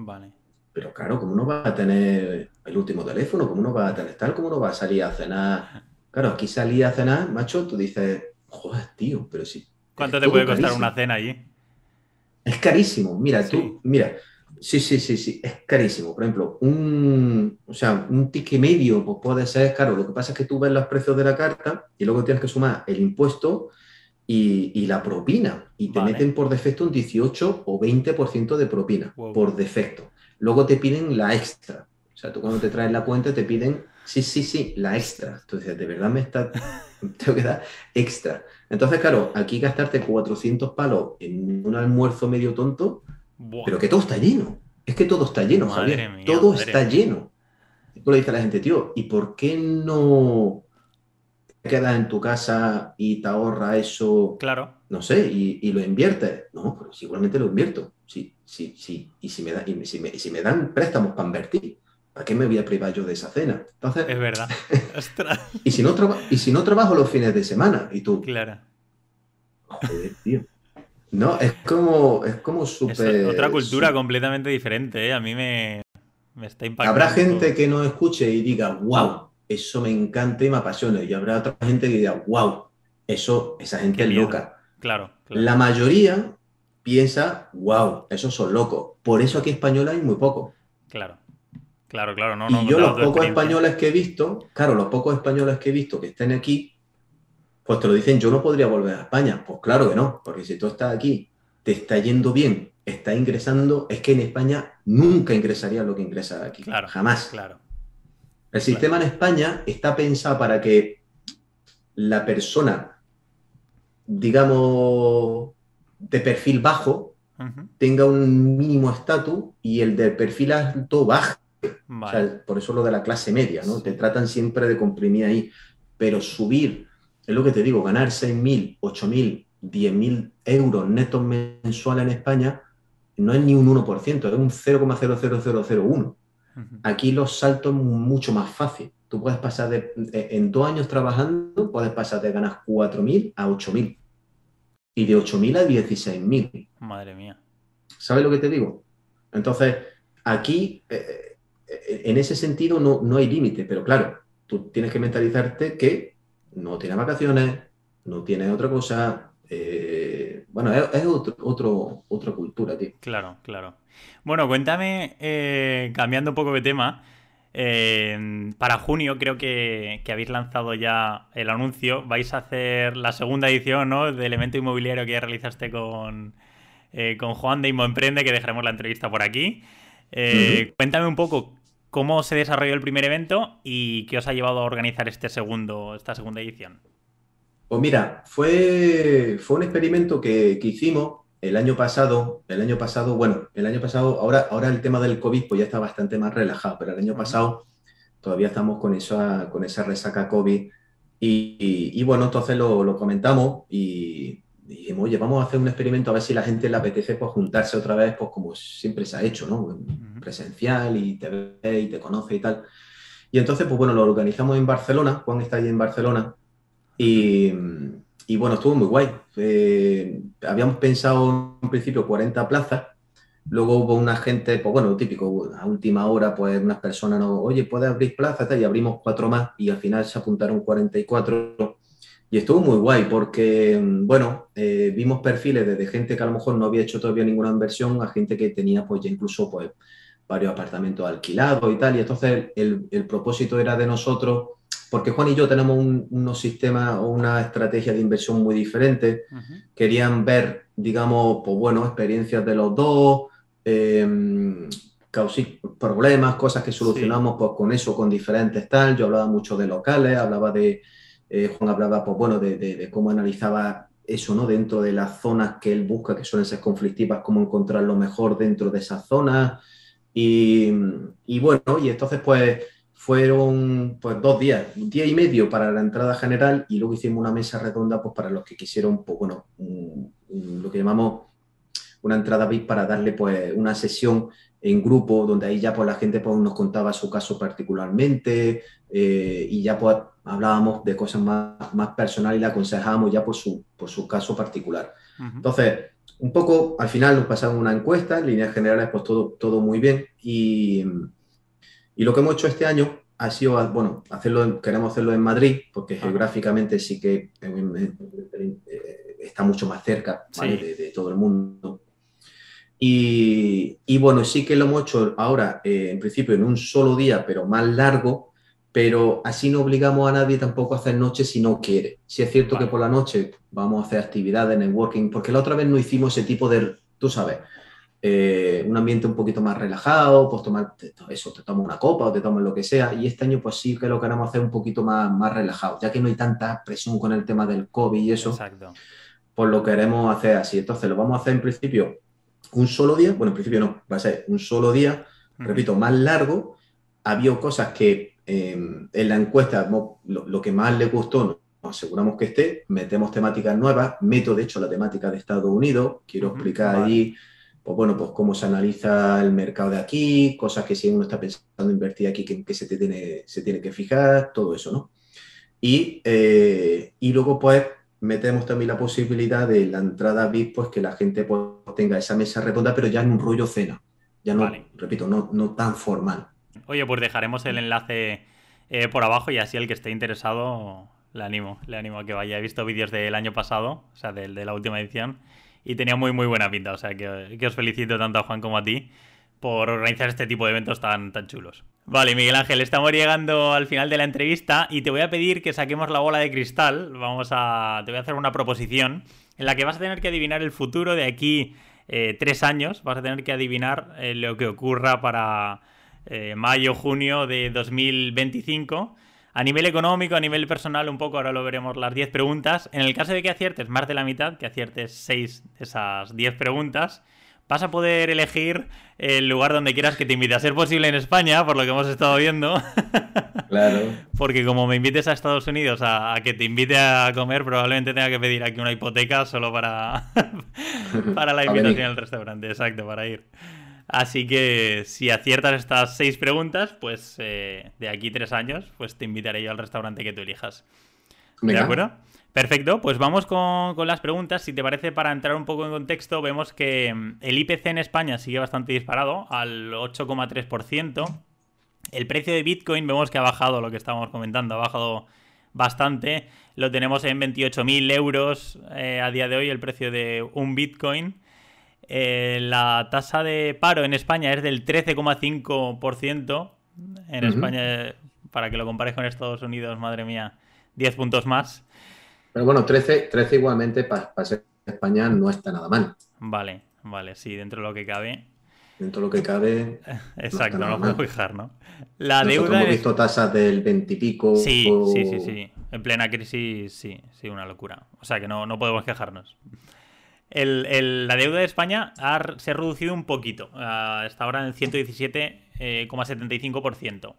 pero claro, como no va a tener el último teléfono, como no va a tener tal, como no va a salir a cenar. Claro, aquí salí a cenar, macho, tú dices, joder, tío, pero si. ¿Cuánto te puede costar una cena allí? Es carísimo. Mira, tú, mira, sí, sí, sí, sí, es carísimo. Por ejemplo, un, o sea, un ticket medio pues puede ser caro. Lo que pasa es que tú ves los precios de la carta y luego tienes que sumar el impuesto y, la propina. Y te meten por defecto un 18 o 20% de propina, por defecto. Luego te piden la extra. O sea, tú cuando te traes la cuenta te piden, sí, sí, sí, la extra. Entonces, de verdad me está, tengo que dar extra. Entonces, claro, aquí gastarte 400 palos en un almuerzo medio tonto, pero que todo está lleno. Es que todo está lleno, Javier. todo está lleno. Tú le dices a la gente, tío, ¿y por qué no te quedas en tu casa y te ahorra eso? Claro. No sé, y, lo inviertes. No, pero seguramente lo invierto. Sí, sí, sí. Y si me, da, y si me, si me dan préstamos para invertir. ¿Para qué me voy a privar yo de esa cena? Entonces, es verdad. y, si no y si no trabajo los fines de semana, y tú. Claro. Joder, tío. No, es como, es como súper. Otra cultura completamente diferente, ¿eh? A mí me, está impactando. Habrá gente que no escuche y diga, wow, eso me encanta y me apasiona. Y habrá otra gente que diga, wow, eso, esa gente es loca. Claro, claro. La mayoría piensa, wow, esos son locos. Por eso aquí española hay muy poco. Claro. Claro, claro, no, Y yo los pocos españoles que he visto, claro, los pocos españoles que he visto que estén aquí, pues te lo dicen, yo no podría volver a España. Pues claro que no, porque si tú estás aquí, te está yendo bien, está ingresando, es que en España nunca ingresaría lo que ingresa aquí. Claro, jamás. Claro. El sistema en España está pensado para que la persona, digamos, de perfil bajo, tenga un mínimo estatus y el de perfil alto baje por eso lo de la clase media, ¿no? Te tratan siempre de comprimir ahí, pero subir, es lo que te digo, ganar 6.000, 8.000, 10.000 euros netos mensuales en España no es ni un 1%, es un 0,00001. Aquí los saltos mucho más fácil. Tú puedes pasar de, en dos años trabajando, puedes pasar de ganar 4.000 a 8.000 y de 8.000 a 16.000. Madre mía. ¿Sabes lo que te digo? Entonces, aquí eh, en ese sentido no, no hay límite, pero claro, tú tienes que mentalizarte que no tienes vacaciones, no tienes otra cosa, eh, bueno, es, otro, otra cultura, tío. Claro, claro. Bueno, cuéntame, eh, cambiando un poco de tema, eh, para junio creo que, habéis lanzado ya el anuncio. Vais a hacer la segunda edición ¿no? de Elemento Inmobiliario que ya realizaste con, con Juan de Inmo Emprende, que dejaremos la entrevista por aquí. Cuéntame un poco cómo se desarrolló el primer evento y qué os ha llevado a organizar este segundo, esta segunda edición. Pues mira, fue, fue un experimento que, hicimos el año pasado. El año pasado, bueno, el año pasado, ahora, ahora el tema del COVID pues ya está bastante más relajado, pero el año pasado todavía estamos con esa, con esa resaca COVID. Y, bueno, entonces lo, comentamos y dijimos, oye, vamos a hacer un experimento a ver si la gente le apetece pues, juntarse otra vez, pues como siempre se ha hecho, ¿no? Presencial y te ve y te conoce y tal. Y entonces, pues bueno, lo organizamos en Barcelona, Juan está allí en Barcelona, y, y bueno, estuvo muy guay. habíamos pensado en principio 40 plazas, luego hubo una gente, pues bueno, típico, a última hora, pues unas personas no, oye, ¿puedes abrir plazas? Y abrimos cuatro más y al final se apuntaron 44. Y estuvo muy guay porque, bueno, eh, vimos perfiles desde gente que a lo mejor no había hecho todavía ninguna inversión a gente que tenía pues ya incluso pues varios apartamentos alquilados y tal. Y entonces el, el propósito era de nosotros porque Juan y yo tenemos unos sistemas o una estrategia de inversión muy diferente. Querían ver, digamos, pues bueno, experiencias de los dos, eh, problemas, cosas que solucionamos pues, con eso, con diferentes tal. Yo hablaba mucho de locales, hablaba de, eh, Juan hablaba, pues bueno, de, cómo analizaba eso, ¿no? Dentro de las zonas que él busca, que suelen ser conflictivas, cómo encontrar lo mejor dentro de esas zonas. Y, y bueno, y entonces pues fueron pues dos días, un día y medio para la entrada general y luego hicimos una mesa redonda pues para los que quisieron, pues bueno, lo que llamamos una entrada VIP para darle pues una sesión en grupo donde ahí ya pues la gente pues nos contaba su caso particularmente eh, y ya pues hablábamos de cosas más, más personales y le aconsejábamos ya por su, por su caso particular. Entonces, un poco al final nos pasaron una encuesta, en líneas generales pues todo, todo muy bien y y lo que hemos hecho este año ha sido, bueno, hacerlo, queremos hacerlo en Madrid, porque geográficamente sí que eh, eh, está mucho más cerca de, todo el mundo. Y, bueno, sí que lo hemos hecho ahora, eh, en principio, en un solo día, pero más largo, pero así no obligamos a nadie tampoco a hacer noche si no quiere. Si es cierto que por la noche vamos a hacer actividades, networking, porque la otra vez no hicimos ese tipo de, tú sabes, eh, un ambiente un poquito más relajado, pues tomar eso, te tomas una copa o te tomas lo que sea. Y este año, pues sí que lo queremos hacer un poquito más, más relajado, ya que no hay tanta presión con el tema del COVID y eso. Exacto. Pues lo queremos hacer así. Entonces, lo vamos a hacer en principio un solo día. Bueno, en principio no, va a ser un solo día, repito, más largo. Había cosas que en la encuesta lo, que más le gustó nos aseguramos que esté, metemos temáticas nuevas, meto de hecho la temática de Estados Unidos, quiero explicar allí pues bueno, pues cómo se analiza el mercado de aquí, cosas que si uno está pensando invertir aquí, que, que se, te tiene, se tiene que fijar, todo eso, ¿no? Y, eh, y luego pues metemos también la posibilidad de la entrada VIP, pues que la gente pues, tenga esa mesa redonda, pero ya en un rollo cena, ya no, repito, no, no tan formal. Oye, pues dejaremos el enlace eh, por abajo y así el que esté interesado le animo, le animo a que vaya. He visto vídeos del año pasado, o sea, del de la última edición, y tenía muy, muy buena pinta. O sea, que, os felicito tanto a Juan como a ti por organizar este tipo de eventos tan, tan chulos. Vale, Miguel Ángel, estamos llegando al final de la entrevista y te voy a pedir que saquemos la bola de cristal. Vamos a. Te voy a hacer una proposición en la que vas a tener que adivinar el futuro de aquí eh, tres años. Vas a tener que adivinar eh, lo que ocurra para eh, mayo, junio de 2025 a nivel económico, a nivel personal, un poco, ahora lo veremos las 10 preguntas. En el caso de que aciertes más de la mitad, que aciertes 6 de esas 10 preguntas, vas a poder elegir el lugar donde quieras que te invite. A ser posible en España, por lo que hemos estado viendo. Claro. Porque como me invites a Estados Unidos a, que te invite a comer, probablemente tenga que pedir aquí una hipoteca solo para, para la invitación al restaurante. Exacto, para ir. Así que si aciertas estas seis preguntas, pues eh, de aquí tres años, pues te invitaré yo al restaurante que tú elijas. ¿De acuerdo? Perfecto, pues vamos con, las preguntas. Si te parece, para entrar un poco en contexto, vemos que mm, el IPC en España sigue bastante disparado, al 8,3%. El precio de Bitcoin vemos que ha bajado, lo que estábamos comentando, ha bajado bastante. Lo tenemos en 28.000 euros eh, a día de hoy, el precio de un Bitcoin. Eh, la tasa de paro en España es del 13,5%. En España, para que lo compares con Estados Unidos, madre mía, 10 puntos más. Pero bueno, 13, 13 igualmente para ser España no está nada mal. Vale, vale, sí, dentro de lo que cabe. Dentro de lo que cabe. Exacto, no, lo puedo fijar, ¿no? La deuda. Hemos visto tasas del 20 y pico. Sí, sí, sí, sí. En plena crisis, sí, sí, una locura. O sea que no, no podemos quejarnos. La deuda de España se ha reducido un poquito. Está ahora en 117,75%.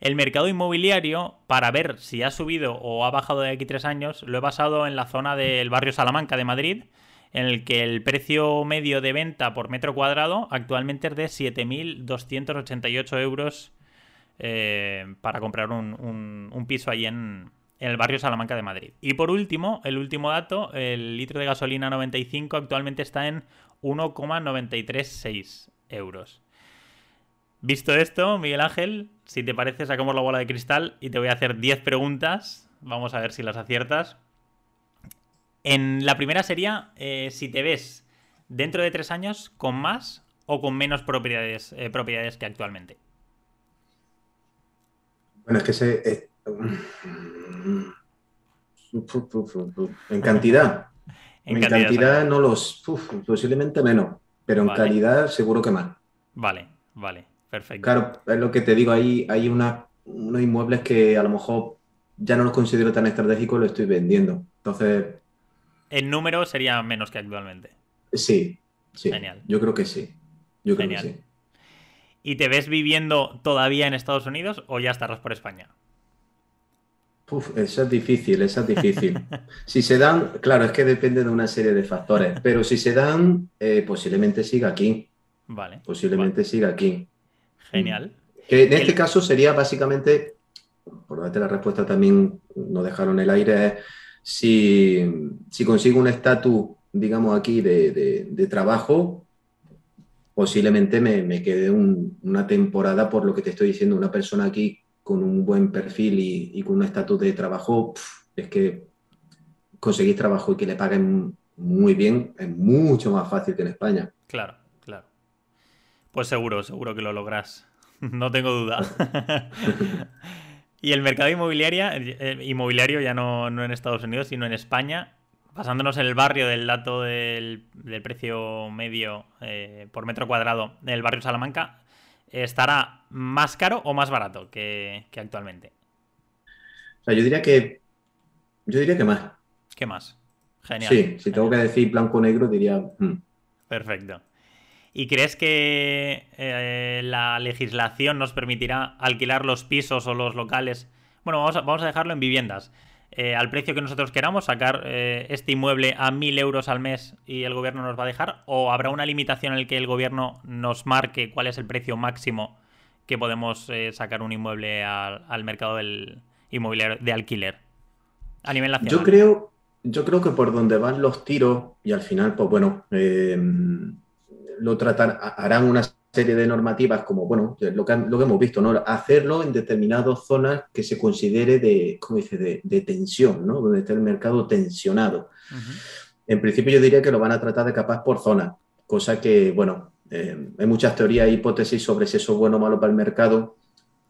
El mercado inmobiliario, para ver si ha subido o ha bajado de aquí tres años, lo he basado en la zona del barrio Salamanca de Madrid, en el que el precio medio de venta por metro cuadrado actualmente es de 7.288 euros eh, para comprar un, piso ahí en, en, el barrio Salamanca de Madrid. Y por último, el último dato, el litro de gasolina 95 actualmente está en 1,936 euros. Visto esto, Miguel Ángel, si te parece, sacamos la bola de cristal y te voy a hacer 10 preguntas. Vamos a ver si las aciertas. En la primera sería eh, si te ves dentro de tres años con más o con menos propiedades, eh, propiedades que actualmente. Bueno, es que se. Eh, en cantidad. en, cantidad, no los. posiblemente menos, pero en calidad seguro que más. Vale, vale. Perfecto. Claro, es lo que te digo, hay, hay unos inmuebles que a lo mejor ya no los considero tan estratégicos y lo estoy vendiendo. Entonces... En número sería menos que actualmente. Sí, sí. Genial. Yo creo que sí. Yo creo que sí. ¿Y te ves viviendo todavía en Estados Unidos o ya estarás por España? Uf, eso es difícil, eso es difícil. si se dan, claro, es que depende de una serie de factores, pero si se dan, eh, posiblemente siga aquí. Vale. Posiblemente siga aquí. Genial. Que en este caso sería básicamente, por darte la respuesta también nos dejaron el aire, si, si consigo un estatus, digamos aquí, de, trabajo, posiblemente me, quede una temporada por lo que te estoy diciendo, una persona aquí con un buen perfil y, con un estatus de trabajo, es que conseguir trabajo y que le paguen muy bien es mucho más fácil que en España. Claro. Pues seguro, seguro que lo logras. no tengo duda. y el mercado inmobiliario, eh, inmobiliario ya no, en Estados Unidos, sino en España, basándonos en el barrio del dato del, precio medio eh, por metro cuadrado del barrio Salamanca, ¿estará más caro o más barato que, actualmente? O sea, yo diría que. Yo diría que más. ¿Qué más? Genial. Sí, si tengo que decir blanco-negro, diría. Hmm. Perfecto. ¿Y crees que eh, la legislación nos permitirá alquilar los pisos o los locales? Bueno, vamos a, vamos a dejarlo en viviendas. Eh, al precio que nosotros queramos, sacar eh, este inmueble a 1.000 euros al mes y el gobierno nos va a dejar? ¿O habrá una limitación en la que el gobierno nos marque cuál es el precio máximo que podemos sacar un inmueble al, al mercado del inmobiliario de alquiler? A nivel nacional. Yo creo, yo creo que por donde van los tiros, y al final, pues bueno, lo tratan, harán una serie de normativas como, bueno, lo que, lo que hemos visto, ¿no? Hacerlo en determinadas zonas que se considere de, ¿cómo dice?, de, tensión, ¿no? Donde esté el mercado tensionado. En principio yo diría que lo van a tratar de capaz por zona, cosa que, bueno, eh, hay muchas teorías e hipótesis sobre si eso es bueno o malo para el mercado,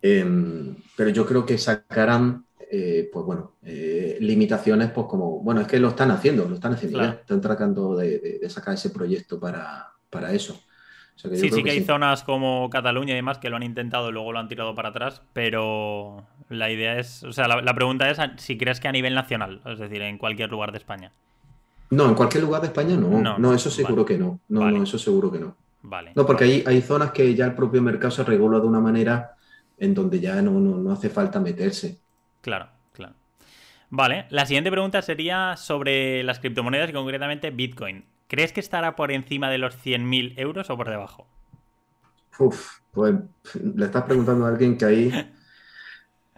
em, pero yo creo que sacarán eh, pues bueno, eh, limitaciones, pues como, bueno, es que lo están haciendo, lo están haciendo ya, están tratando de, sacar ese proyecto para, para eso. Sí, sí que, hay zonas como Cataluña y demás que lo han intentado y luego lo han tirado para atrás, pero la idea es, o sea, la, pregunta es si crees que a nivel nacional, es decir, en cualquier lugar de España. No, en cualquier lugar de España no. No, eso seguro que no. No, no, eso seguro que no. Vale. No, porque hay, hay zonas que ya el propio mercado se regula de una manera en donde ya no, no hace falta meterse. Claro, claro. Vale, la siguiente pregunta sería sobre las criptomonedas y concretamente Bitcoin. ¿Crees que estará por encima de los 100.000 euros o por debajo? Uf, pues le estás preguntando a alguien que ahí...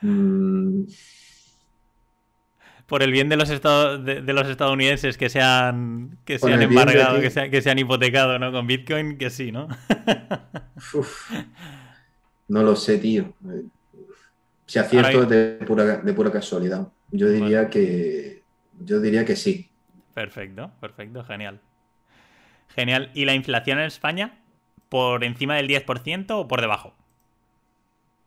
Mm, por el bien de los, de, los estadounidenses que se han, que se han embargado, que, se, que se han hipotecado ¿no? con Bitcoin, que sí, ¿no? no lo sé, tío. Si acierto es de pura, de pura casualidad. Yo diría que. Yo diría que sí. Perfecto, perfecto, genial. Genial. ¿Y la inflación en España? ¿Por encima del 10% o por debajo?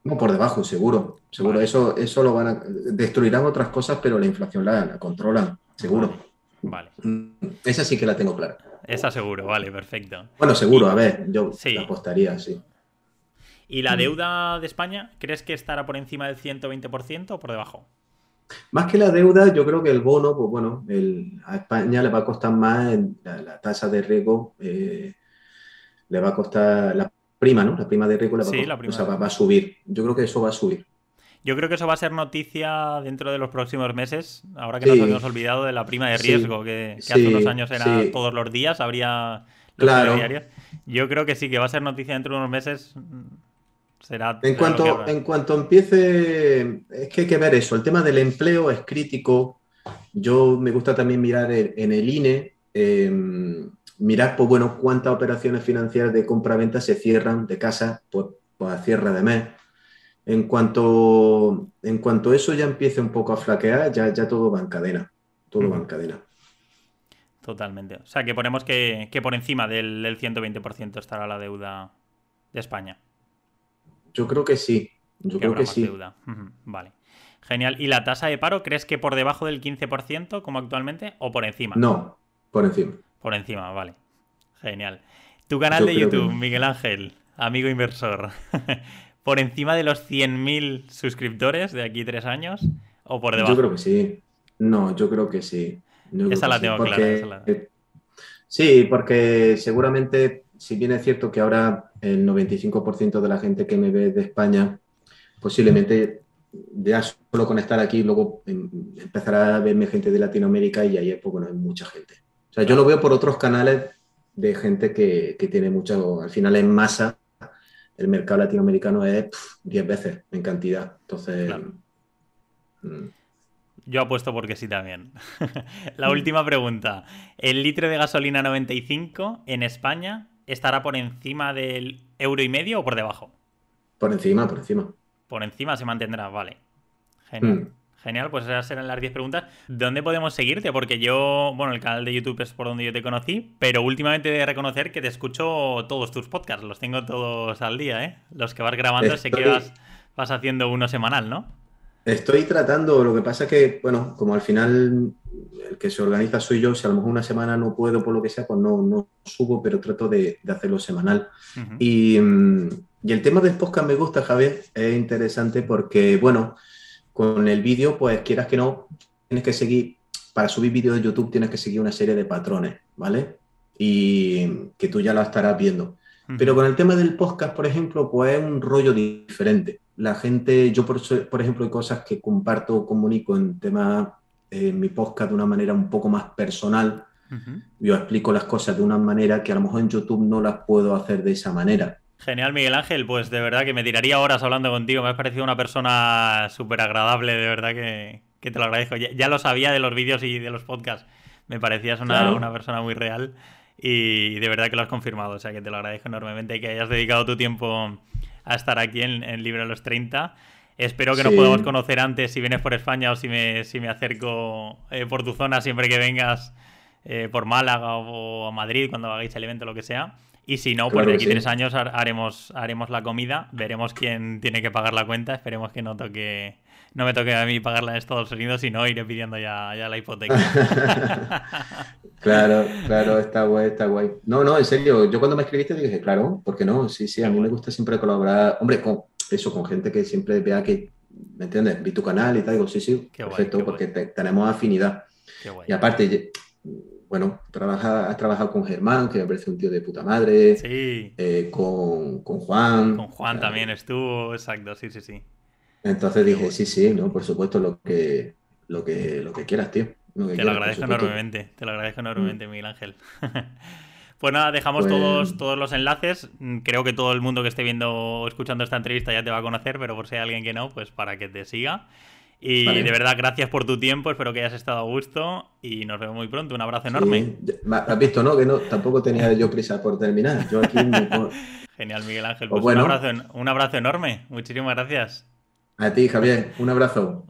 No, por debajo, seguro. Seguro. Eso, eso lo van a. Destruirán otras cosas, pero la inflación la, controlan, seguro. Vale. Mm, esa sí que la tengo clara. Esa seguro, vale, perfecto. Bueno, seguro, a ver, yo apostaría, sí. ¿Y la mm. deuda de España, crees que estará por encima del 120% o por debajo? Más que la deuda, yo creo que el bono, pues bueno, a España le va a costar más la, tasa de riesgo, eh, le va a costar la prima, ¿no? La prima de riesgo va, a subir. Yo creo que eso va a subir. Yo creo que eso va a ser noticia dentro de los próximos meses, ahora que nos habíamos olvidado de la prima de riesgo, que, hace unos años era todos los días, habría claro. Yo creo que sí, que va a ser noticia dentro de unos meses en, cuanto, en cuanto empiece, es que hay que ver eso, el tema del empleo es crítico. Yo me gusta también mirar en el INE, em, mirar, pues bueno, cuántas operaciones financieras de compra-venta se cierran de casa, pues, pues, a cierre de mes. En cuanto, en cuanto eso ya empiece un poco a flaquear, ya, ya todo va en cadena. Todo va en cadena. Totalmente. O sea, que ponemos que, por encima del, del 120% estará la deuda de España. Yo creo que sí. Yo creo que sí. Vale. Genial. ¿Y la tasa de paro crees que por debajo del 15% como actualmente o por encima? No, por encima. Por encima, vale. Genial. Tu canal de YouTube, Miguel Ángel, amigo inversor. ¿Por encima de los 100.000 suscriptores de aquí tres años o por debajo? Yo creo que sí. No, yo creo que sí. esa la tengo clara. Sí, porque seguramente si bien es cierto que ahora el 95% de la gente que me ve de España, posiblemente ya solo con estar aquí, luego em, empezará a verme gente de Latinoamérica y ahí pues bueno, hay mucha gente. O sea, yo lo veo por otros canales de gente que, tiene mucho, al final en masa, el mercado latinoamericano es 10 veces en cantidad. Entonces... Mm. Yo apuesto porque sí también. la última pregunta. ¿El litro de gasolina 95 en España estará por encima del euro y medio o por debajo? Por encima, por encima. Por encima se mantendrá, vale. Genial. Hmm. Genial, pues esas serán las 10 preguntas. ¿Dónde podemos seguirte? Porque yo, bueno, el canal de YouTube es por donde yo te conocí, pero últimamente he de reconocer que te escucho todos tus podcasts, los tengo todos al día, ¿eh? Los que vas grabando, sé que vas, vas haciendo uno semanal, ¿no? Estoy tratando, lo que pasa es que, bueno, como al final el que se organiza soy yo, si a lo mejor una semana no puedo por lo que sea, pues no, no subo, pero trato de, hacerlo semanal. y, mm, y, el tema del podcast me gusta, Javier, es interesante porque, bueno, con el vídeo, pues quieras que no, tienes que seguir, para subir vídeo de YouTube tienes que seguir una serie de patrones, ¿vale? Y que tú ya lo estarás viendo. Pero con el tema del podcast, por ejemplo, pues es un rollo diferente la gente, yo por, por ejemplo, hay cosas que comparto o comunico en tema en mi podcast de una manera un poco más personal. Yo explico las cosas de una manera que a lo mejor en YouTube no las puedo hacer de esa manera. Genial, Miguel Ángel. Pues de verdad que me tiraría horas hablando contigo. Me has parecido una persona súper agradable, de verdad que, te lo agradezco. Ya, lo sabía de los vídeos y de los podcasts. Me parecías una, una persona muy real y de verdad que lo has confirmado. O sea que te lo agradezco enormemente que hayas dedicado tu tiempo a estar aquí en, en Libre a los 30. Espero que nos podamos conocer antes si vienes por España o si me, si me acerco eh, por tu zona siempre que vengas eh, por Málaga o, a Madrid cuando hagáis el evento o lo que sea. Y si no, pues de aquí tres años haremos, haremos la comida, veremos quién tiene que pagar la cuenta, esperemos que no toque no me toque a mí pagarla en Estados Unidos, y no iré pidiendo ya, ya la hipoteca. claro, claro, está guay, está guay. No, no, en serio, yo cuando me escribiste dije, claro, ¿por qué no? Sí, sí, a mí me gusta siempre colaborar, hombre, con eso, con gente que siempre vea que, ¿me entiendes? Vi tu canal y tal, digo, sí, sí, perfecto, porque tenemos afinidad. Y aparte, bueno, trabaja, has trabajado con Germán, que me parece un tío de puta madre. Sí. Eh, con, con, Juan. Con Juan también estuvo, exacto, sí, sí, sí. Entonces dije, sí, sí, no, por supuesto, lo que, lo que, lo que quieras, tío. te lo agradezco enormemente, te lo agradezco enormemente, Miguel Ángel. pues nada, dejamos pues todos, todos los enlaces. Creo que todo el mundo que esté viendo o escuchando esta entrevista ya te va a conocer, pero por si hay alguien que no, pues para que te siga. Y de verdad, gracias por tu tiempo, espero que hayas estado a gusto y nos vemos muy pronto. Un abrazo enorme. Has visto, ¿no? Que no, tampoco tenía yo prisa por terminar. Yo aquí Genial, Miguel Ángel. Pues, pues un, abrazo, un abrazo enorme. Muchísimas gracias. A ti, Javier. Un abrazo.